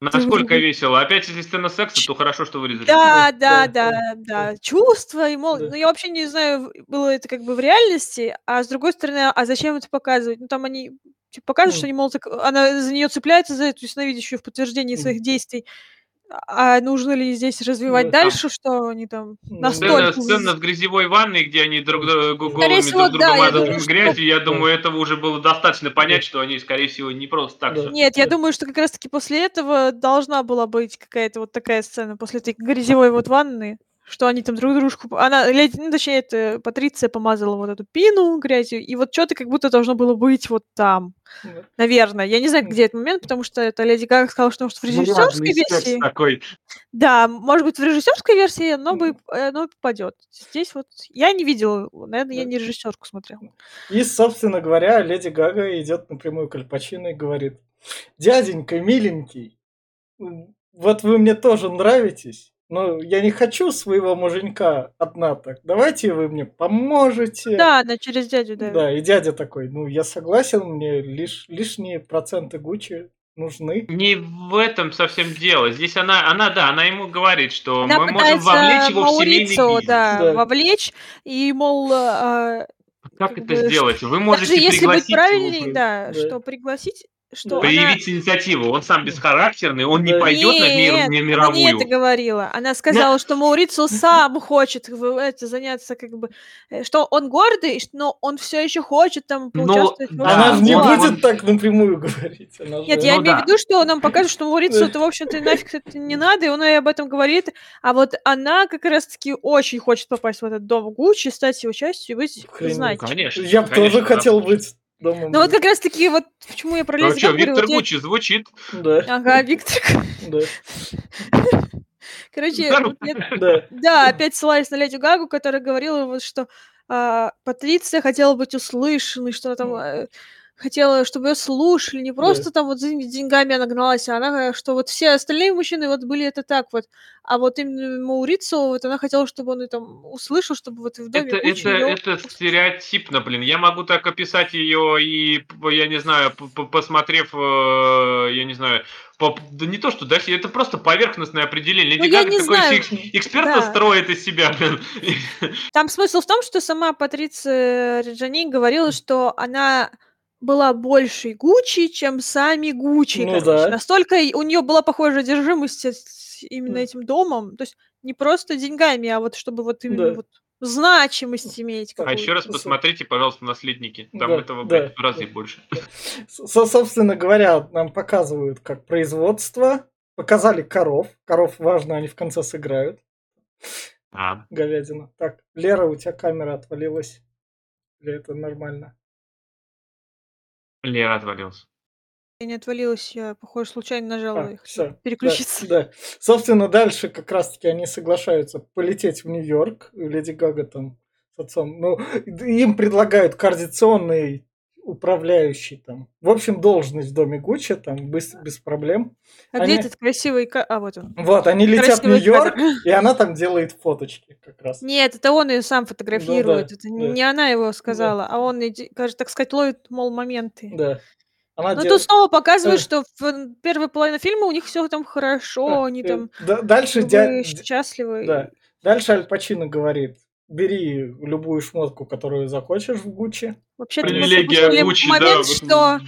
B: Насколько весело. Опять, если сцена секса, то хорошо, что вырезали.
C: Да,
A: да,
C: да,
A: да,
C: чувства, и, мол, ну, я вообще не знаю, было это как бы в реальности, а с другой стороны, а зачем это показывать? Ну, там они Типа показывают, что они, мол, так она за нее цепляется за эту ясновидящую в подтверждении своих действий. А нужно ли здесь развивать.
B: Там
C: дальше, что они там
A: Ну,
C: настолько...
B: Сцена, сцена в грязевой ванной, где они друг друга голыми
C: всего,
B: друг друга
C: да,
B: мазают
C: думаю,
B: в
C: что-
B: грязью, я думаю, этого уже было достаточно понять, что они, скорее всего, не просто так
A: Да.
B: всё.
C: Нет, я думаю, что как раз-таки после этого должна была быть какая-то вот такая сцена, после этой грязевой вот ванны, что они там друг дружку... Она, леди, ну, точнее, это Патриция помазала вот эту пину грязью, и вот что-то как будто должно было быть вот там.
A: Да.
C: Наверное. Я не знаю, где этот момент, потому что это Леди Гага сказала, что может в режиссерской
B: секс
C: версии.
B: такой.
C: Да, может быть, в режиссерской версии оно бы оно попадет. Здесь вот я не видела, наверное, я
A: Да.
C: не режиссерку смотрела.
A: И, собственно говоря, Леди Гага идет напрямую к Аль Пачино и говорит, дяденька, миленький, вот вы мне тоже нравитесь, но я не хочу своего муженька одна так. Давайте вы мне поможете.
C: Да, она через дядю давит.
A: Да, и дядя такой, ну, я согласен, мне лишь, лишние проценты Гуччи нужны.
B: Не в этом совсем дело. Здесь она, она, да, она ему говорит, что
C: Она
B: мы можем вовлечь его в семейный бизнес.
C: да,
A: Да.
C: вовлечь, и, мол, а,
B: Как
C: как
B: это
C: бы,
B: сделать? Вы
C: даже
B: можете
C: если быть
B: пригласить его,
C: правильней,
B: вы-
C: да,
A: Да.
C: что пригласить, что
A: Да.
C: она...
B: проявить инициативу. Он сам бесхарактерный, он не
A: Да.
B: пойдет на мир,
C: Нет,
B: не
C: она не это
B: мировую.
C: говорила. Она сказала, что Маурицио сам хочет это, заняться, как бы, э, что он гордый, но он все еще хочет там
B: Но,
C: поучаствовать. во
B: да,
A: Она не
B: он-
A: будет так напрямую говорить. Она
C: Нет,
A: же-
C: я
B: Ну
C: имею
B: да.
C: в виду, что он нам покажет, что Маурицио-то, в общем-то, нафиг это не надо, и он ей об этом говорит. А вот она как раз-таки очень хочет попасть в этот дом Гуччи, стать его частью и быть
A: Охренеть.
C: значимой.
B: Конечно.
A: Я бы
B: конечно,
A: тоже хотел
B: да.
A: быть домом.
C: Ну вот как раз-таки вот почему я про
B: Ну
C: Гагу говорю,
B: Виктор
C: вот я-
B: Гуччи звучит.
A: Да,
C: Ага, Виктор.
A: да,
C: Короче, я-
A: да.
C: да, опять ссылаюсь на Леди Гагу, которая говорила вот, что а, Патриция хотела быть услышанной, что она там хотела, чтобы ее слушали, не
A: Да.
C: просто там вот за деньгами она гналась, а она, что вот все остальные мужчины вот были это так вот, а вот именно Маурицио, вот она хотела, чтобы он и там услышал, чтобы вот в доме
B: Это, это,
C: её-
B: это стереотипно, блин. Я могу так описать ее и, я не знаю, посмотрев, э, я не знаю, по- да не то, что дальше, это просто поверхностное определение.
C: Ну,
B: Леди
C: я
B: Гага такой
C: знаю.
B: экс- эксперта
C: Да.
B: строит из себя, блин.
C: Там смысл в том, что сама Патриция Реджани говорила, что она была большей Гуччи, чем сами Гуччи.
A: Ну
C: короче.
A: да.
C: Настолько у нее была похожая одержимость с- именно этим домом. То есть не просто деньгами, а вот чтобы вот именно
A: Да.
C: вот значимость иметь.
B: А еще раз посмотрите, пожалуйста, «Наследники». Там
A: Да,
B: этого,
A: да,
B: блядь, в разы
A: да.
B: больше.
A: Со- собственно говоря, нам показывают, как производство. Показали коров. Коров важно, они в конце сыграют.
B: А,
A: Говядина. Так, Лера, у тебя камера отвалилась. Или это нормально?
B: Лера отвалился.
C: Я не отвалилась, я, похоже, случайно нажала
A: А,
C: их.
A: всё.
C: Переключиться.
A: Да, да. Собственно, дальше как раз-таки они соглашаются полететь в Нью-Йорк. Леди Гага там с отцом. Ну, им предлагают координационный управляющий там. В общем, должность в доме Гуччи там без, без проблем.
C: А
A: Они-
C: где этот красивый... А, вот он.
A: Вот, они летят в Нью-Йорк, и она там делает фоточки как раз.
C: Нет, это он ее сам фотографирует.
A: да,
C: это
A: да.
C: не она его сказала, а он, кажется, так сказать, ловит, мол, моменты.
A: Да. Она
C: Ну,
A: дел-
C: тут снова показывает, что в первой половине фильма у них все там хорошо,
A: А,
C: они там
A: да- дальше, дя-
C: счастливы.
A: да. дальше Аль Пачино говорит, бери любую шмотку, которую захочешь в Гуччи.
C: Вообще-то мы
B: Привилегия
C: пропустили
B: Гуччи,
C: момент,
B: да,
C: что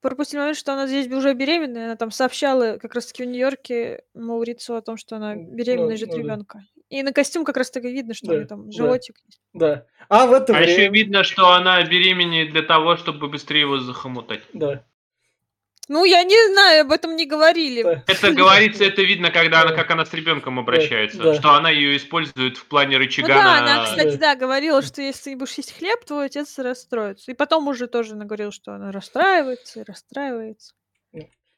C: пропустили момент, что она здесь уже беременная, она там сообщала как раз-таки в Нью-Йорке Маурицу о том, что она
A: Ну,
C: беременная,
A: ну
C: ждет
A: да.
C: ребенка. И на костюм как раз-таки видно, что у
A: Да,
C: нее там
A: да.
C: животик есть.
A: Да. А в это
B: А
A: время...
B: еще видно, что она беременеет для того, чтобы быстрее его захомутать.
A: Да.
C: Ну, я не знаю, об этом не говорили.
B: Это говорится, это видно, когда она, как она с ребенком обращается,
A: да.
B: что она ее использует в плане
C: Ну
B: рычага
C: да,
B: на-
C: она, кстати,
A: Да.
C: да, говорила, что если ты не будешь есть хлеб, твой отец расстроится. И потом уже тоже она говорила, что она расстраивается и расстраивается.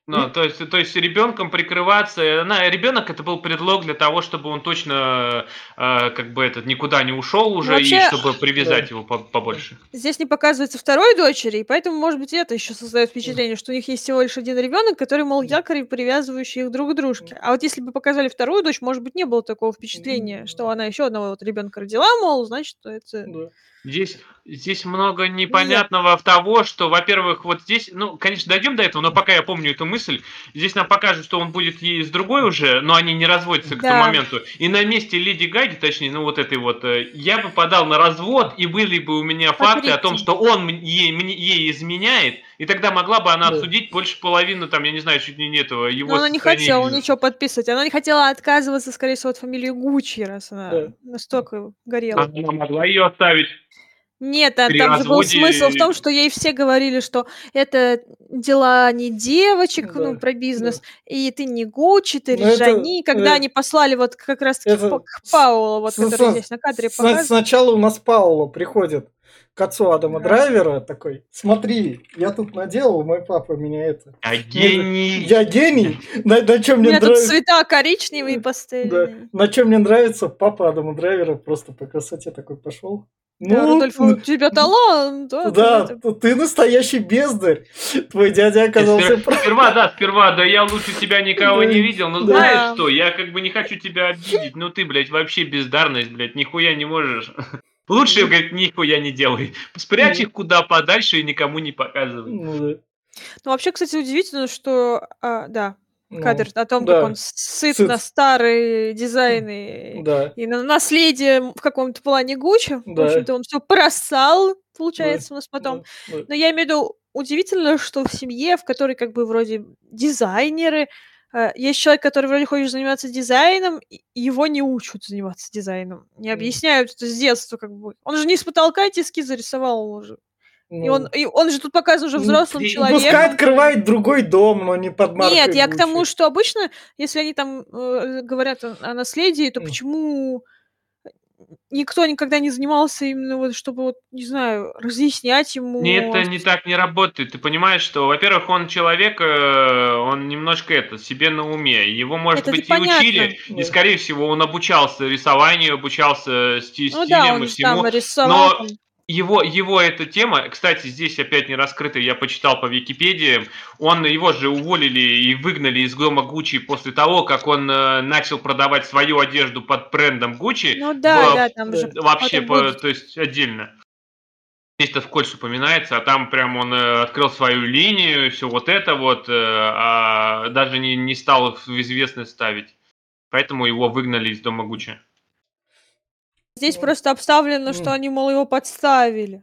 B: Ну, то есть, то есть ребенком прикрываться, она, ребенок это был предлог для того, чтобы он точно э, как бы этот никуда не ушел уже
C: вообще-
B: и чтобы привязать
A: Да.
B: его по- побольше.
C: Здесь не показывается второй дочери, и поэтому, может быть, это еще создает впечатление, что у них есть всего лишь один ребенок, который, мол, якорь, привязывающий их друг к дружке. А вот если бы показали вторую дочь, может быть, не было такого впечатления, что она еще одного вот ребенка родила, мол, значит, это...
A: Да.
B: Здесь Здесь много непонятного в того, что, во-первых, вот здесь, ну, конечно, дойдем до этого, но пока я помню эту мысль, здесь нам покажут, что он будет ей с другой уже, но они не разводятся к
C: Да.
B: тому моменту. И на месте Леди Гаги, точнее, ну вот этой вот, э, я бы подал на развод, и были бы у меня факты о том, что он ей, ей изменяет, и тогда могла бы она
A: Да.
B: отсудить больше половины, там, я не знаю, чуть ли не этого, его
C: Но она не хотела ничего подписывать. Она не хотела отказываться, скорее всего, от фамилии Гуччи, раз она
A: Да.
C: настолько горела.
B: Она могла ее оставить.
C: Нет, а
B: при
C: там же был смысл в том, что ей все говорили, что это дела не девочек, ну,
A: Да,
C: про бизнес, и ты не Гуччи, ты
A: Ну, это,
C: Рижани. Когда
A: э,
C: они послали вот как раз-таки
A: это
C: к Паулу, вот,
A: с-
C: который
A: с-
C: здесь на кадре
A: Сна-
C: показан.
A: Сначала у нас Пауло приходит к отцу Адама
C: Да.
A: Драйвера такой, смотри, я тут наделал, мой папа меня это...
B: А гений!
A: Я гений, на, чем
C: У
A: мне
C: меня тут
A: нравится...
C: цвета коричневые
A: Да,
C: пастельные.
A: на чем мне нравится, папа Адама Драйвера просто по красоте такой пошел.
C: Да, Рудольф, у тебя талант, да,
A: Ну, да,
C: ты
A: ты настоящий бездарь. Твой дядя оказался прав.
B: Сперва, да, сперва, да я лучше тебя никого не видел, но
A: Да.
B: знаешь что, я как бы не хочу тебя обидеть, ну ты, блядь, вообще бездарность, блядь, нихуя не можешь. Лучше, говорит, нихуя не делай. Спрячь их куда подальше и никому не показывай.
A: Ну, да.
C: Ну, вообще, кстати, удивительно, что, а, да,
A: Ну,
C: кадр о том,
A: да.
C: как он сыт,
A: Сыт.
C: на старые дизайны
A: Да.
C: и на наследие в каком-то плане Гуччи. В
A: Да.
C: общем-то, он все просал, получается, у нас потом.
A: Да, да.
C: Но я имею в виду, удивительно, что в семье, в которой как бы вроде дизайнеры, э, есть человек, который вроде хочет заниматься дизайном, и его не учат заниматься дизайном. Не объясняют это с детства как бы. Он же не с потолка эти эскизы зарисовал уже. И,
A: Ну,
C: он, и он же тут показан уже
A: Ну,
C: взрослым
B: ты-
C: человеком.
A: Пускай открывает другой дом, но не под маркой
C: Нет, я к тому, что обычно, если они там э, говорят о, о наследии, то почему никто никогда не занимался именно вот, чтобы вот, не знаю, разъяснять ему.
B: Не, это не так не работает. Ты понимаешь, что, во-первых, он человек, э, он немножко это, себе на уме. Его, может
C: Это
B: быть, и
C: понятно.
B: учили,
A: Да.
B: и, скорее всего, он обучался рисованию, обучался сти-
C: Ну да, он
B: и
C: там
B: всему.
C: рисовал.
B: но
C: там.
B: Его, его эта тема, кстати, здесь опять не раскрыта, я почитал по Википедии, он, его же уволили и выгнали из дома Гуччи после того, как он э, начал продавать свою одежду под брендом Гуччи,
C: Ну да,
B: в-
C: да, там же
B: вообще,
C: потом
B: по- то есть отдельно. Здесь это вкользь упоминается, а там прям он э, открыл свою линию, все вот это вот, э, а даже не, не стал в известность ставить. Поэтому его выгнали из дома Гуччи.
C: Здесь
A: Ну,
C: просто обставлено, что они, мол, его подставили.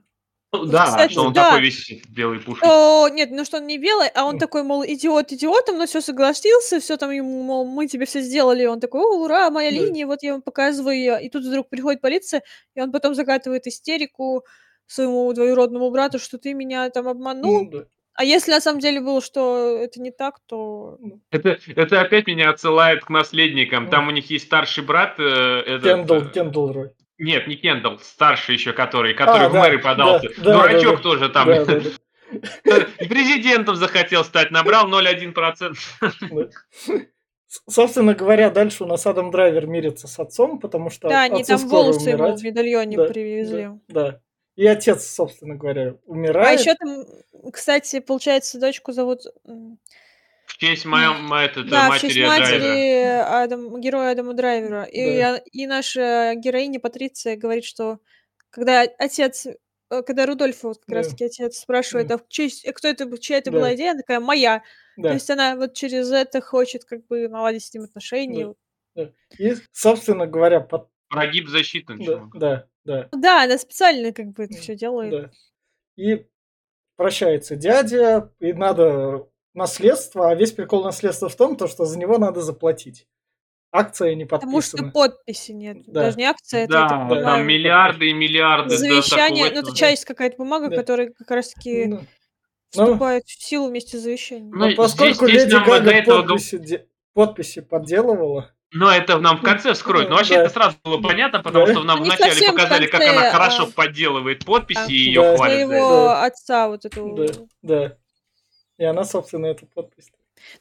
B: Ну, да,
C: кстати,
B: что он
C: да.
B: такой весь белый пушистый.
C: О, нет, ну что он не белый, а он такой, мол, идиот идиотом, но все согласился, все там ему, мол, мы тебе все сделали. И он такой, о, ура, моя
A: Да.
C: линия, вот я вам показываю ее. И тут вдруг приходит полиция, и он потом закатывает истерику своему двоюродному брату, что ты меня там обманул.
A: Ну, да.
C: А если на самом деле было, что это не так, то...
B: Это, это опять меня отсылает к наследникам. Там у них есть старший брат. э, этот,
A: Кендалл,
B: э,
A: Кендалл Рой.
B: Нет, не Кендалл, старший еще, который, который
A: А,
B: в
A: да,
B: мэры подался.
A: да, да,
B: Дурачок
A: да,
B: тоже там.
A: Да, да, да.
B: И президентом захотел стать, набрал 0,1%.
A: Да. С- Собственно говоря, дальше у нас Адам Драйвер мирится с отцом, потому что
C: Да, они там волосы ему в медальоне
A: Да,
C: привезли.
A: Да, да. И отец, собственно говоря,
C: А
A: умирает.
C: еще там, кстати, получается, дочку зовут...
B: В честь моей, моей этот,
C: Да, в
B: матери
C: честь
B: Драйвера.
C: матери Адам, героя Адама Драйвера. И,
A: Да.
C: и наша героиня Патриция говорит, что когда отец, э, когда Рудольф, вот как
A: Да.
C: раз таки отец спрашивает,
A: Да.
C: а в честь- э, кто это, чья это
A: Да.
C: была идея, она такая, моя. То
A: Да.
C: есть она вот через это хочет как бы наладить с ним отношения.
A: Да. Да. И, собственно говоря, под-
B: Прогиб защиты.
A: да, да, да,
C: Да, она специально как бы это
A: Да,
C: все делает.
A: да. И прощается дядя, и надо наследство, а весь прикол наследства в том, то, что за него надо заплатить. Акция не
C: Потому что
A: подписана.
C: подписи нет.
A: Да.
C: Даже не акция, это,
B: Да,
A: да.
B: там
C: понимаю,
B: миллиарды и миллиарды.
C: завещание.
B: такого
C: Ну, это
B: этого.
C: часть какая-то бумага,
A: Да.
C: которая как раз таки
A: Ну, ну,
C: вступает в силу вместе с завещанием.
B: Ну,
A: но поскольку
B: здесь- здесь
A: Леди Гага
B: этого
A: подписи, де- подписи подделывала,
B: Но это нам в конце вскроют. Но вообще
A: Да.
B: это сразу было понятно, потому
A: Да.
B: что нам
C: Ну,
B: вначале показали, как
C: конце,
B: она
C: а-
B: хорошо подделывает подписи
C: Да.
B: и ее
A: Да.
B: хвалят. это.
C: Своего
A: Да.
C: отца вот эту.
A: да, да. И она, собственно, эту подпись.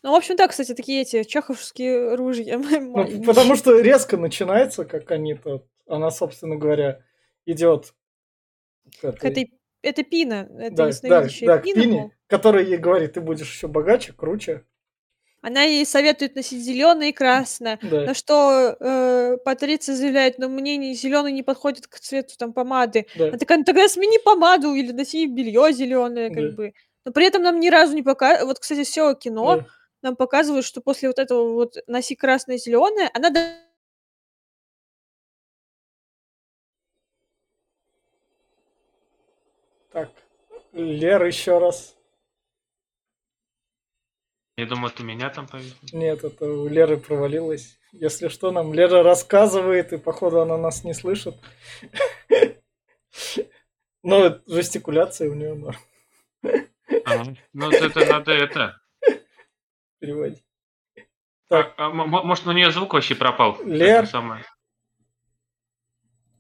C: Ну, в общем, да, кстати, такие эти чеховские ружья.
A: Ну, потому что резко начинается, как они то Она, собственно говоря, идет к
C: К этой- Это Пина, это
A: да, да,
C: ясновидящая
A: да,
C: Пина.
A: Пине,
C: мол.
A: которая ей говорит, ты будешь еще богаче, круче.
C: Она ей советует носить зеленое и красное.
A: Да.
C: На что э, Патриция заявляет, но мне не зеленый не подходит к цвету там помады.
A: Да.
C: Она такая, ну тогда смени помаду или носи белье зеленое, как
A: Да.
C: бы. Но при этом нам ни разу не показывают. Вот, кстати, все кино
A: Да.
C: нам показывают, что после вот этого вот носи красное зеленое, она да-
A: Так, Лер еще раз.
B: Я думаю, ты меня там повесил.
A: Нет, это у Леры провалилось. Если что, нам Лера рассказывает, и походу она нас не слышит. Но жестикуляция у нее норм.
B: Ага. Ну, это надо это.
A: Переводить.
B: А, а, м- м- может, у нее звук вообще пропал?
A: Лер?
B: Самое.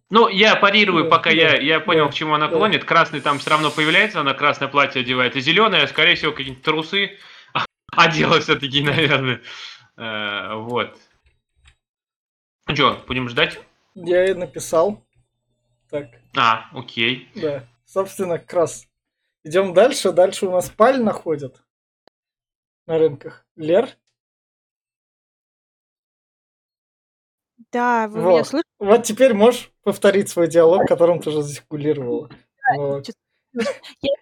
B: Ну, я парирую,
A: Да,
B: пока
A: да,
B: я, я понял,
A: да,
B: к чему она
A: да.
B: клонит. Красный там все равно появляется, она красное платье одевает. И зеленое, скорее всего, какие-нибудь трусы одела все-таки, наверное. Э, Вот. Ну что, будем ждать?
A: Я ей написал. Так,
B: А, окей.
A: да. Собственно, как раз. Идем дальше. Дальше у нас паль находят на рынках. Лер?
C: Да, вы меня
A: Вот.
C: слышите?
A: Вот теперь можешь повторить свой диалог, которым ты же застикулировала. Вот.
C: Я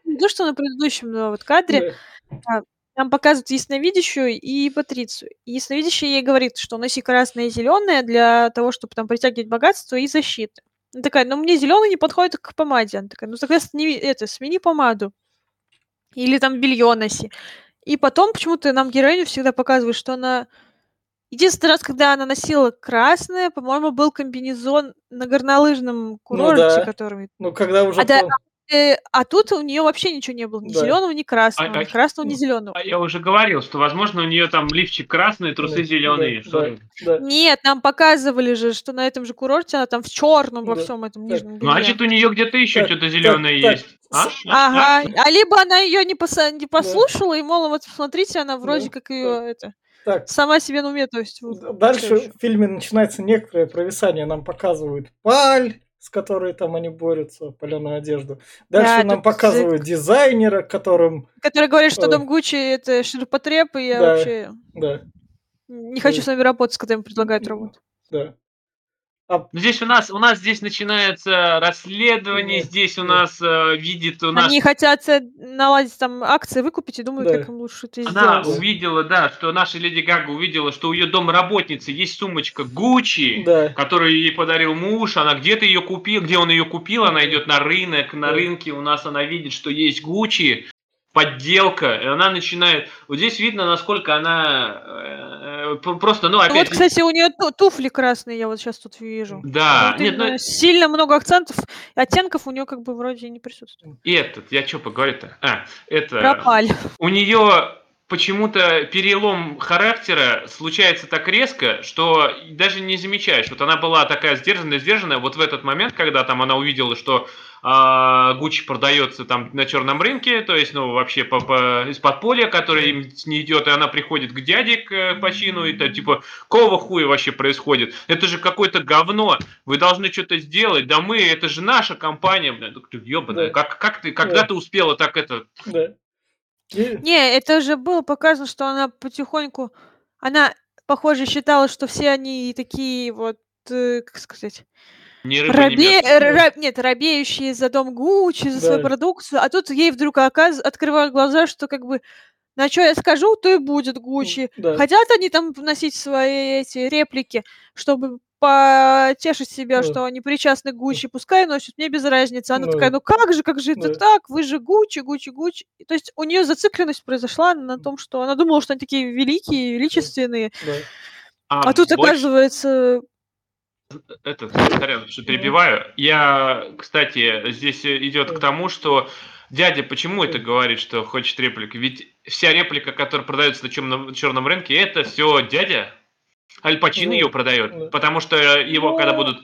C: в виду, что на предыдущем ну, вот кадре
A: Да.
C: нам показывают ясновидящую и Патрицию. И ясновидящая ей говорит, что носи красное и зеленое для того, чтобы там притягивать богатство и защиту. Она такая, ну мне зеленый не подходит к помаде. Она такая, ну тогда сними, это, смени помаду. Или там белье носи. И потом почему-то нам героиню всегда показывают, что она... Единственный раз, когда она носила красное, по-моему, был комбинезон на горнолыжном курорте,
A: да.
C: который...
A: Ну, когда уже...
C: А, да,
A: пол-
C: э, а тут у нее вообще ничего не было. Ни
A: Да.
C: зеленого, ни красного.
B: А-
C: ни красного, ни зеленого.
B: А я уже говорил, что, возможно, у нее там лифчик красный, трусы
A: Да,
B: зеленые.
A: да,
B: Что
A: да, да.
C: Нет, нам показывали же, что на этом же курорте она там в черном во
A: Да.
C: всем этом
A: Так.
C: нижнем белье.
B: Значит, у нее где-то еще
A: Так,
B: что-то
A: так,
B: зеленое
A: так,
B: есть. А?
A: с-
B: А?
C: Ага, а либо она ее не, поса- не послушала, и, мол, вот смотрите, она вроде
A: Да,
C: как ее это
A: Так,
C: сама себе на уме, то есть. вот,
A: Дальше в фильме начинается некоторое провисание. Нам показывают паль, с которой там они борются, паленую одежду. Дальше
C: Да,
A: нам показывают дизайнера, которым...
C: Который говорит, что
A: Ой.
C: Дом Гуччи это ширпотреб, и я
A: Да.
C: вообще
A: Да,
C: не хочу
A: Ой.
C: с вами работать, когда им предлагают работу.
A: да.
B: Ну, Здесь у нас, у нас здесь начинается расследование,
A: Да,
B: здесь у нас э, видит у нас
C: Они хотят наладить там акции, выкупить и думают,
A: Да.
C: как им лучше это
B: Она
C: сделать.
B: увидела, да, что наша Леди Гага увидела, что у ее домработницы есть сумочка Гуччи,
A: да,
B: которую ей подарил муж, она где-то ее купила, где он ее купил, она идет на рынок, на
A: Да.
B: рынке у нас она видит, что есть Гуччи, подделка, и она начинает, вот здесь видно, насколько она э, э, просто, ну опять,
C: Вот, кстати, у нее туфли красные, я вот сейчас тут вижу.
B: да,
C: Вот
B: нет, ну
C: именно сильно много акцентов, оттенков у нее как бы вроде не присутствует.
B: этот, я что поговорю-то, а, это,
C: Пропали.
B: у нее почему-то перелом характера случается так резко, что даже не замечаешь. Вот она была такая сдержанная, сдержанная. Вот в этот момент, когда там она увидела, что а, Гуччи продается там на черном рынке, то есть, ну, вообще по, по, из-под поля, который им не идет, и она приходит к дяде к по чину, и то, типа, какого хуя вообще происходит? Это же какое-то говно, вы должны что-то сделать, да мы, это же наша компания, ты ёбаная,
A: Да.
B: как, как ты, когда
A: Да.
B: ты успела так это,
A: да. И-
C: Не, это же было показано, что она потихоньку... Она, похоже, считала, что все они такие вот, э, как сказать,
B: не рыба, не
C: рабе...
B: мясо.
C: э, ра- нет, робеющие за дом Гуччи, за свою
A: Да.
C: продукцию, а тут ей вдруг оказ... открывают глаза, что как бы на что я скажу, то и будет Гуччи.
A: Да.
C: Хотят они там носить свои эти реплики, чтобы потешить себя,
A: Да.
C: что они причастны к Гуччи, пускай носят, мне без разницы. Она
A: Да.
C: такая, ну как же, как же это
A: Да.
C: так? Вы же Гуччи, Гуччи, Гуччи. И То есть у нее зацикленность произошла на том, что она думала, что они такие великие, величественные,
A: да.
C: а, тут
B: больше-
C: оказывается...
B: это, сорян, что перебиваю. Я, кстати, здесь идет к тому, что дядя почему это говорит, что хочет реплики? Ведь вся реплика, которая продается на черном, черном рынке, это все дядя. Аль Пачино
A: Ну,
B: ее продает,
A: да.
B: потому что его, когда
A: Ну,
B: будут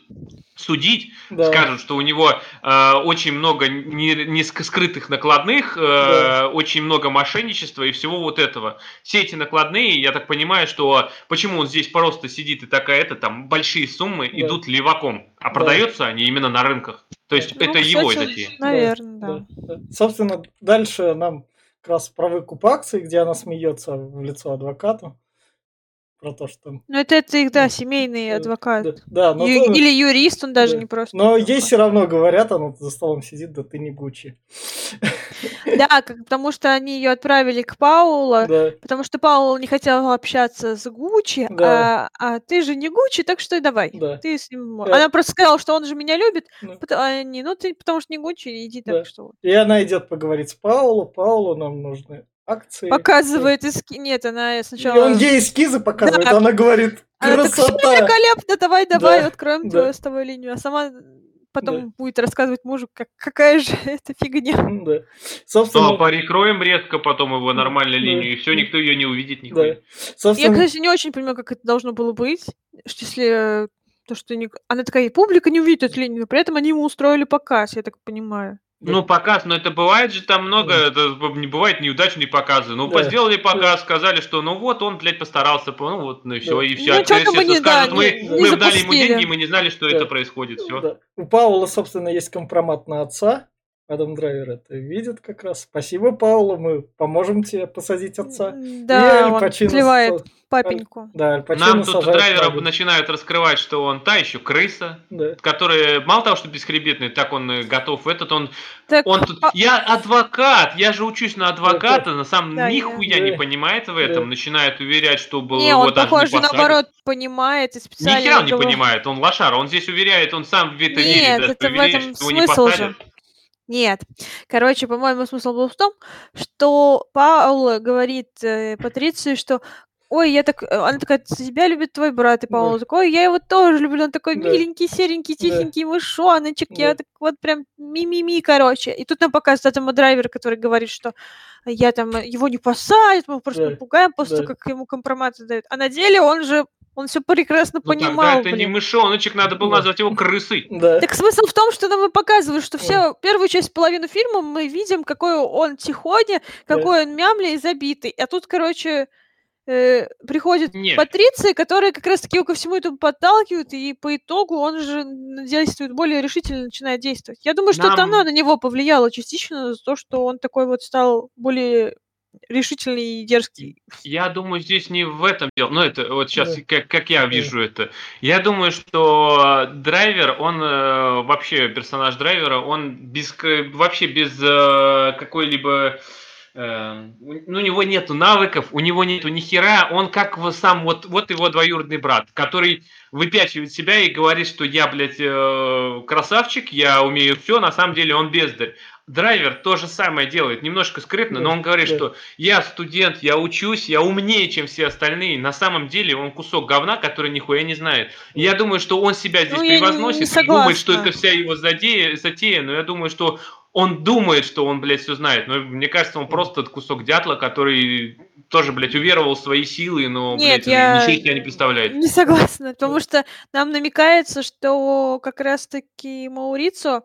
B: судить,
A: Да.
B: скажут, что у него э, очень много не, не ск- скрытых накладных, э,
A: Да.
B: очень много мошенничества и всего вот этого. Все эти накладные, я так понимаю, что почему он здесь просто сидит и такая это, там большие суммы
A: Да.
B: идут леваком, а
A: Да.
B: продаются они именно на рынках. То есть
C: Ну,
B: это его
C: кстати,
B: затея.
C: Наверное, да.
A: да. Собственно, дальше нам как раз про выкуп акций, где она смеется в лицо адвокату. Про то, что.
C: Ну, это, это их, да, семейный
A: да,
C: адвокат.
A: Да, да, но,
C: Ю-
A: то-
C: Или юрист, он даже
A: да.
C: не просто.
A: но ей
C: адвокат.
A: все равно говорят, она за столом сидит, да ты не Гуччи.
C: Да, потому что они ее отправили к Паулу,
A: Да,
C: потому что Паул не хотел общаться с Гуччи,
A: Да.
C: а, а ты же не Гуччи, так что и давай.
A: Да.
C: Ты с ним...
A: Да.
C: Она просто сказала, что он же меня любит,
A: Ну.
C: пот- а они, ну ты потому что не Гуччи, иди так
A: Да.
C: что.
A: и она идет поговорить с Паулу, Паулу нам нужны акции.
C: Показывает эски... Нет, она
A: И
C: сначала...
A: он ей эскизы показывает,
C: Да.
A: она говорит,
C: Она так, «Всё
A: красота!
C: великолепно, давай, давай,
A: Да,
C: откроем
A: да.
C: твою с тобой линию. А сама потом будет рассказывать мужу, как, какая же это фигня.
A: Да.
B: Ну,
A: Собственно,
B: а перекроем резко потом его
A: Да,
B: нормальную
A: да.
B: линию, и все, никто ее не увидит
A: да.
B: нихуя.
C: Я,
A: Собственно,
C: кстати, не очень понимаю, как это должно было быть. Если э, то, что не... она такая, и публика не увидит эту линию, но при этом они ему устроили показ, я так понимаю.
B: Ну, показ, но это бывает же там много, это не бывает неудачные показы. Ну,
A: Да.
B: сделали показ, сказали, что ну вот он, блядь, постарался, ну вот, ну и все,
A: Да.
B: и все.
C: Ну, чё-то мы не- да,
B: мы,
C: не-
B: мы
C: не
B: дали ему
C: запустили.
B: деньги, мы не знали, что
A: Да.
B: это происходит, все.
A: да. у Паула, собственно, есть компромат на отца. Адам Драйвер это видит как раз. Спасибо, Паула, мы поможем тебе посадить отца.
C: Да,
A: Аль
C: он
A: Пачино
C: сливает
A: са-
C: папеньку.
A: Да, Аль Пачино
B: Нам тут драйвера
A: год.
B: начинают раскрывать, что он та еще крыса,
A: Да.
B: которая мало того, что бесхребетный, так он готов этот, он
C: Так,
B: Он тут, я адвокат, я же учусь на адвоката, на самом
C: Да,
B: нихуя
A: я-
B: не
A: Да.
B: понимает в этом,
A: Да.
B: начинает уверять, что был
C: не,
B: его
C: он,
B: даже
C: похоже,
B: не
C: наоборот, понимает и
B: Ни
C: специально...
B: хера он не понимает, он лошара, он здесь уверяет, он сам в это
C: Нет,
B: верит,
C: это в
B: уверяет,
C: этом
B: что его не
C: же. Нет. Короче, по-моему, смысл был в том, что Паула говорит э, Патриции, что Ой, я так... э, Она такая, тебя любит твой брат. И Паула
A: Да.
C: такой, «Ой, я его тоже люблю. Он такой
A: Да.
C: миленький, серенький,
A: Да.
C: тихенький мышоночек. Я
A: Да.
C: так вот прям ми-ми-ми, короче. И тут нам показывает этого драйвера, который говорит, что я там э, его не посадят, мы просто
A: Да.
C: напугаем после того,
A: Да.
C: как ему компроматы дают. А на деле он же, он все прекрасно
B: Ну тогда
C: понимал,
B: это не
C: блин.
B: мышоночек, надо было
A: Да.
B: назвать его крысой.
A: Да.
C: Так смысл в том, что нам и показывают, что все, первую часть, половину фильма мы видим, какой он тихоня,
A: Да.
C: какой он мямля и забитый. А тут, короче, э, приходит
B: Нет.
C: Патриция, которая как раз-таки его ко всему этому подталкивает, и по итогу он же действует более решительно, начинает действовать. Я думаю, что это
B: Нам-
C: оно на него повлияло частично за то, что он такой вот стал более решительный и дерзкий.
B: Я думаю, здесь не в этом дело. Ну, это вот сейчас,
A: Да.
B: как, как я вижу это. Я думаю, что драйвер, он э, вообще, персонаж драйвера, он без, вообще без э, какой-либо... э, ну, у него нету навыков, у него нету ни хера, он как его сам, вот, вот его двоюродный брат, который выпячивает себя и говорит, что я, блядь, красавчик, я умею все, на самом деле он бездарь. Драйвер то же самое делает, немножко скрытно, но он говорит,
A: да.
B: что я студент, я учусь, я умнее, чем все остальные. На самом деле он кусок говна, который нихуя не знает. И я думаю, что он себя здесь
C: Ну,
B: превозносит
C: не
B: и думает, что это вся его затея, затея, но я думаю, что он думает, что он, блядь, все знает. Но мне кажется, он просто кусок дятла, который тоже, блядь, уверовал в свои силы, но,
C: Нет,
B: блядь,
C: я
B: ничего себя не представляет.
C: Не согласна, потому что нам намекается, что как раз-таки Маурицо,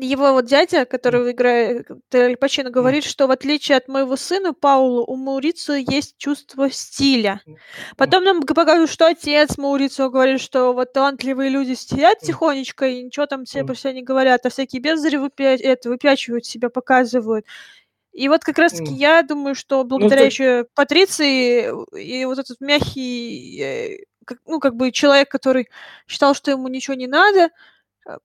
C: его вот дядя, который играет Аль Пачино, говорит, что в отличие от моего сына Паула, у Маурицо есть чувство стиля. Потом нам показывают, что отец Маурицо говорит, что вот талантливые люди
A: Мгм.
C: тихонечко и ничего там себе про себя не говорят, а всякие бездари выпя- это, выпячивают себя, показывают. И вот как раз-таки я думаю, что благодаря
A: ты-
C: еще Патриции и вот этот мягкий, э, ну, как бы человек, который считал, что ему ничего не надо,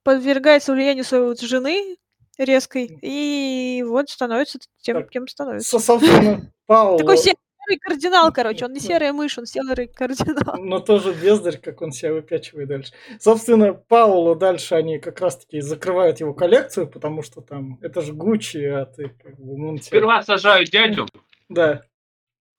C: подвергается влиянию своей жены резкой, и вот становится тем,
A: Так,
C: кем становится.
A: Со-
C: Такой се- серый кардинал, короче, он не серая мышь, он серый кардинал.
A: но тоже бездарь, как он себя выпячивает дальше. Собственно, Паулу дальше они как раз-таки закрывают его коллекцию, потому что там, это же Гуччи, а ты как бы, ну,
B: Сперва сажают дядю,
A: Да,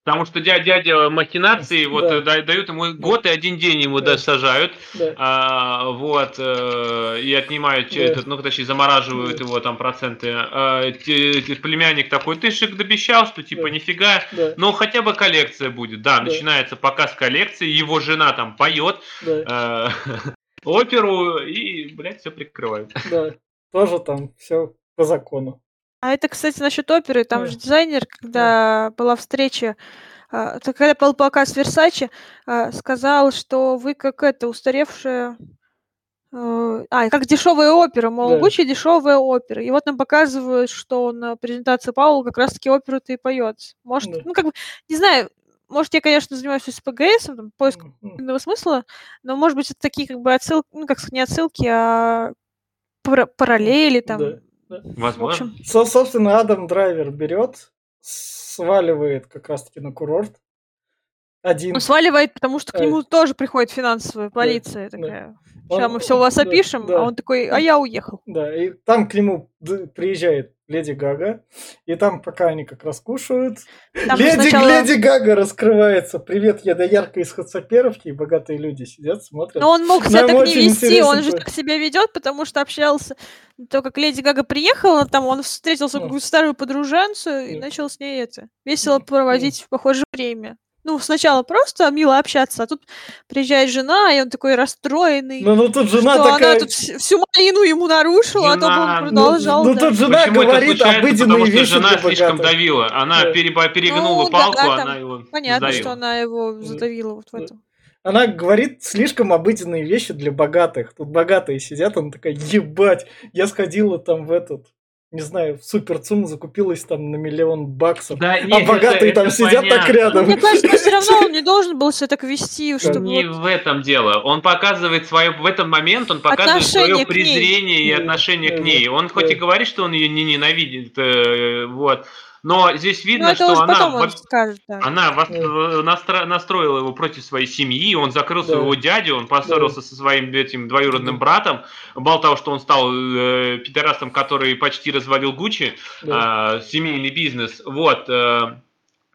B: потому что дядя, дядя махинации, вот
A: Да.
B: э, да- дают ему год и один день ему
A: Да.
B: да, сажают.
A: да.
B: А, вот, э, и отнимают,
A: Да.
B: этот, ну, точнее, замораживают его там проценты. А, те- те- племянник такой, ты же обещал, что типа
A: Да.
B: нифига,
A: Да,
B: но хотя бы коллекция будет. Да,
A: Да.
B: начинается показ коллекции, его жена там поет
A: да,
B: э, оперу и, блядь, все прикрывают.
A: да. Тоже там все по закону.
C: А это, кстати, насчет оперы. Там
A: Да.
C: же дизайнер, когда была встреча, то когда был показ Версачи, а, сказал, что вы как это устаревшая. э, А, как дешевая опера, мол,
A: Да.
C: Гуччи дешевая опера. И вот нам показывают, что на презентации Паула как раз-таки оперу-то и поет. Может,
A: Да.
C: ну как бы, не знаю, может, я, конечно, занимаюсь СПГС, там, поиском иного смысла, но, может быть, это такие как бы отсылки, ну, как не отсылки, а пара- параллели там.
A: Да, да.
C: В
B: Возможно.
C: общем,
A: Со- собственно, Адам Драйвер берет, сваливает как раз-таки на курорт. Один.
C: он сваливает, потому что к
A: Ай.
C: нему тоже приходит финансовая полиция
A: да.
C: такая.
A: Он-
C: Сейчас мы все у вас
A: да,
C: опишем,
A: да.
C: а он такой, а я уехал.
A: Да, и там к нему приезжает Леди Гага, и там, пока они как раз кушают,
C: Там
A: Леди,
C: сначала-
A: Леди Гага раскрывается. Привет, я доярка из Хацаперовки, и богатые люди сидят, смотрят.
C: Но он мог себя
A: Нам
C: так не вести, он же так себя ведет, потому что общался. То, как Леди Гага приехала, там он встретился
A: Ну.
C: какую-то старую подружанцу и
A: Ну.
C: начал с ней это весело
A: Ну.
C: проводить, похоже, время. Ну, сначала просто мило общаться, а тут приезжает жена, и он такой расстроенный.
A: Ну, ну тут жена
C: что
A: такая...
C: она тут вс- всю малину ему нарушила, а то
B: Жена,
C: он
B: ну,
C: продолжал.
A: ну,
C: да.
A: тут жена
B: Почему
A: говорит обыденные
B: Потому что
A: вещи
B: жена слишком давила. Она
A: Да.
B: переба- перегнула
C: Ну, да,
B: палку,
C: там
B: она его
C: Понятно,
B: сдавила.
C: что она его
A: Да.
C: задавила вот в
A: Да.
C: этом.
A: Она говорит слишком обыденные вещи для богатых. Тут богатые сидят, она такая, ебать, я сходила там в этот, не знаю, в Супер ЦУМ, закупилась там на миллион баксов.
B: Да,
A: а
B: нет,
A: богатые
B: это-
A: там
B: это
A: сидят так
B: понятно.
A: рядом.
C: Мне кажется, все равно он не должен был себя так вести, чтобы
B: Не
C: вот-
B: в этом дело. Он показывает свое в этом момент он показывает свое
C: Отношение ней.
B: презрение и
A: Да,
B: отношение к ней. Он хоть
A: да.
B: и говорит, что он ее не ненавидит, э, вот, но здесь
C: Ну,
B: видно,
C: это
B: что она во-
C: скажет, да.
B: Она
A: Да.
B: э, настро- настроила его против своей семьи, он закрыл
A: Да.
B: своего дядю, он поссорился со своим этим двоюродным братом. Мало того, что он стал э, пидорасом, который почти развалил Гуччи,
A: Да.
B: а, семейный бизнес. Вот. э,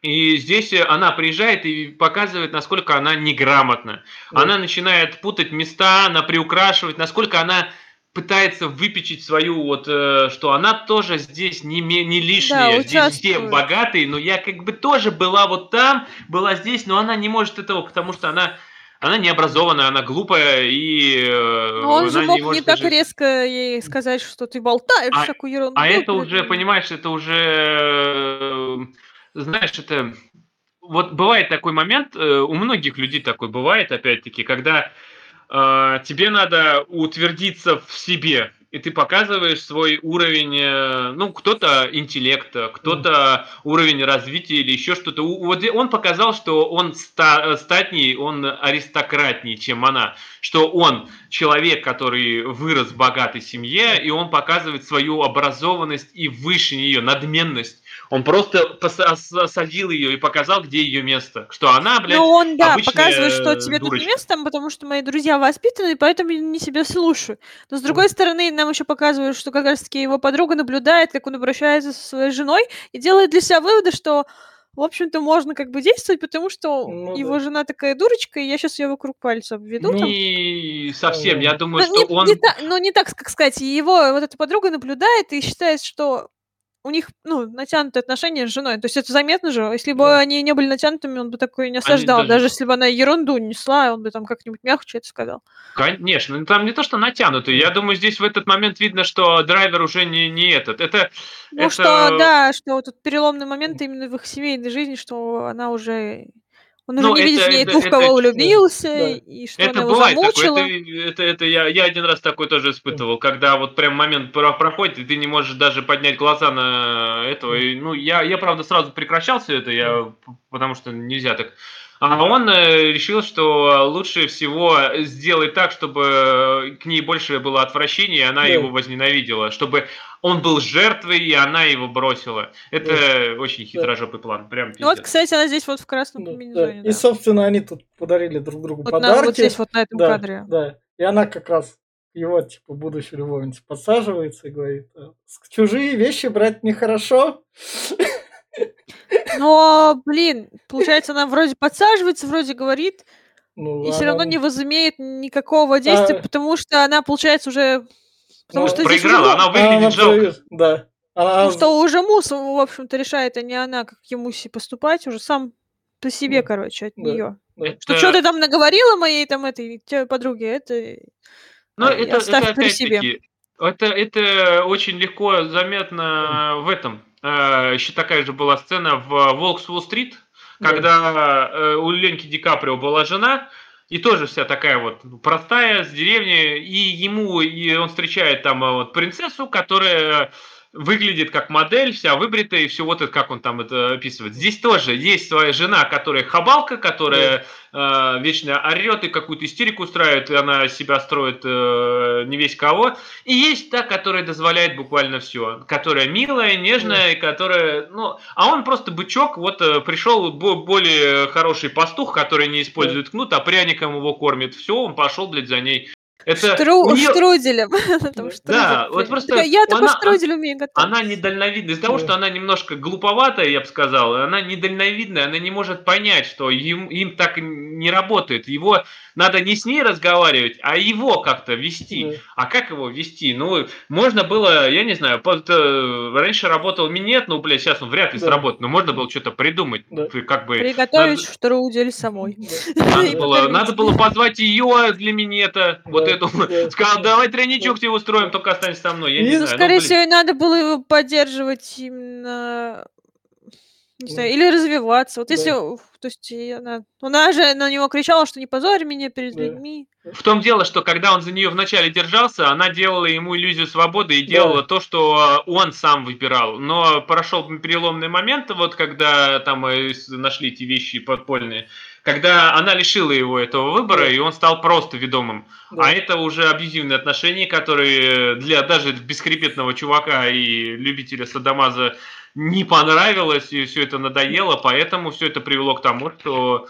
B: и здесь э, она приезжает и показывает, насколько она неграмотна.
A: Да.
B: Она начинает путать места, она приукрашивать, насколько она пытается выпечить свою вот, э, что она тоже здесь не, не лишняя,
C: Да,
B: здесь все богатые, но я как бы тоже была вот там, была здесь, но она не может этого, потому что она она не образованная, она глупая и э,
C: Но он же мог не,
B: может
C: так
B: даже-
C: резко ей сказать, что ты болтаешь
B: А-
C: всякую ерунду.
B: а это
C: перед
B: уже,
C: ним.
B: понимаешь, это уже, э, знаешь, это... Вот бывает такой момент, э, у многих людей такой бывает, опять-таки, когда тебе надо утвердиться в себе, и ты показываешь свой уровень, э, ну, кто-то интеллекта, кто-то уровень развития или еще что-то. Вот он показал, что он ста- статней, он аристократней, чем она, что он человек, который вырос в богатой семье, и он показывает свою образованность и выше нее, надменность. Он просто осадил ее и показал, где ее место. Что она, блядь,
C: Ну, он, да, показывает, что тебе тут
B: дурочка.
C: не место, потому что мои друзья воспитаны, поэтому я не себя слушаю. Но, с другой стороны, нам еще показывают, что как раз-таки его подруга наблюдает, как он обращается со своей женой, и делает для себя выводы, что, в общем-то, можно как бы действовать, потому что
A: Ну
C: его
A: да.
C: жена такая дурочка, и я сейчас ее вокруг пальца обведу. там.
B: Не совсем. Я думаю,
C: Ну,
B: что
C: не,
B: он...
C: не та- ну, не так, как сказать, и его вот эта подруга наблюдает и считает, что у них, ну, натянутые отношения с женой. То есть это заметно же. Если бы
A: Да.
C: они не были натянутыми, он бы такое не осаждал.
B: даже-
C: Даже... если бы она ерунду несла, он бы там как-нибудь мягче это сказал.
B: Конечно, ну, там не то, что натянутый. Я думаю, здесь в этот момент видно, что драйвер уже не, не этот. Это,
C: Ну,
B: это...
C: что, да, что вот этот переломный момент именно в их семейной жизни, что она уже... Он уже
B: Ну,
C: не видит
B: это-
C: в ней
B: это- это
C: кого
B: честно.
C: влюбился,
A: Да.
C: и что
B: Это
C: она его
B: бывает такое.
C: замучила.
B: Это, это, это я, я один раз такой тоже испытывал, когда вот прям момент про- проходит, и ты не можешь даже поднять глаза на этого. И, ну, я, я, правда, сразу прекращал все это, я, потому что нельзя так. А он э, решил, что лучше всего сделать так, чтобы к ней больше было отвращение, и она
A: Да.
B: его возненавидела. Чтобы он был жертвой, и она его бросила. Это очень хитрожопый план. Прям
C: Ну вот, кстати, она здесь вот в красном
A: Да,
C: комбинезоне.
A: да. И,
C: да.
A: собственно, они тут подарили друг другу
C: Вот,
A: подарки.
C: вот здесь, вот на этом
A: да,
C: кадре.
A: Да. И она как раз его, типа, будущую любовницу подсаживается и говорит, «А, «С- чужие вещи брать нехорошо.
C: Но, блин, получается, она вроде подсаживается, вроде говорит,
A: Ну,
C: и все
A: она-
C: равно не возымеет никакого действия,
A: А.
C: потому что она, получается, уже... Потому
A: Ну,
C: что уже
B: Проиграла,
C: му-
B: она
A: она
B: выглядит жалко.
A: проигрывает, Да. Она-
C: потому что уже Мус, в общем-то, решает, а не она, как ему си- поступать, уже сам по себе,
A: Да.
C: короче, от
A: Да.
C: нее.
A: да.
C: Что
B: Это-
C: что ты там наговорила моей там этой подруге, это...
B: Ну,
C: а,
B: это,
C: оставь
B: это
C: при себе.
B: опять-таки, это, это очень легко заметно в этом. Э, Еще такая же была сцена в «Волк с Уолл-стрит»,
A: Да.
B: когда э, у Ленки Ди Каприо была жена, и тоже вся такая вот простая, с деревни, и ему, и он встречает там э, вот принцессу, которая выглядит как модель, вся выбритая, и все вот это, как он там это описывает. Здесь тоже есть своя жена, которая хабалка, которая э, вечно орет и какую-то истерику устраивает, и она себя строит э, не весь кого. И есть та, которая дозволяет буквально все, которая милая, нежная, и которая, ну, а он просто бычок, вот э, пришел более хороший пастух, который не использует кнут, а пряником его кормит. Все, он пошел, блядь, за ней.
C: Это Штру... нее... Штруделем.
B: да, вот просто...
C: Я только штрудель умею готовить.
B: Она недальновидная. Из-за того, что она немножко глуповатая, я бы сказал, она недальновидная, она не может понять, что им, им так не работает. Его надо не с ней разговаривать, а его как-то вести. А как его вести? Ну, можно было, я не знаю, э, раньше работал минет, ну, блядь, сейчас он вряд ли сработает, но можно было что-то придумать. Как бы,
C: Приготовить штрудель самой.
B: Надо было, надо было позвать ее для минета, вот эту. Сказал, давай тройничок тебе устроим, только останься со мной. Я не знаю.
C: Ну, скорее всего, надо было его поддерживать именно не знаю, или развиваться. Вот если, то есть она, она же на него кричала, что не позорь меня перед да. людьми.
B: В том дело, что когда он за нее вначале держался, она делала ему иллюзию свободы и делала да. то, что он сам выбирал. Но прошел переломный момент, вот когда там э, нашли эти вещи подпольные, когда она лишила его этого выбора, и он стал просто ведомым. Да. А это уже абьюзивные отношения, которые для даже бесхребетного чувака и любителя садомаза не понравилось, и все это надоело, поэтому все это привело к тому, что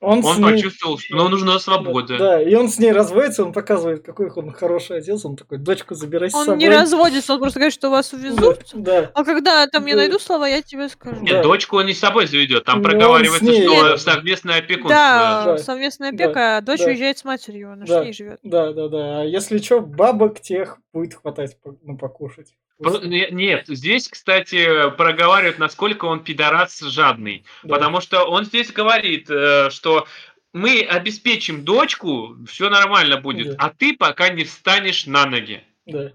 B: он, он ней... почувствовал, что ему нужна свобода.
A: Да, и он с ней разводится, он показывает, какой он хороший отец, он такой, дочку забирай с
C: он
A: собой.
C: Он не разводится, он просто говорит, что вас увезут. Да, да. А когда там да. я найду слова, я тебе скажу.
B: Нет, да. дочку он не с собой заведет, там Но проговаривается, ней... что Нет. совместная опекунство.
C: Да, да, совместная опека, да. а дочь да. уезжает с матерью, она да. с ней живет.
A: Да, да, да. А если что, бабок тех будет хватать ну, покушать.
B: Нет, здесь, кстати, проговаривают, насколько он пидорас жадный. Да. Потому что он здесь говорит, э, что мы обеспечим дочку, все нормально будет, да. а ты пока не встанешь на ноги.
A: Да.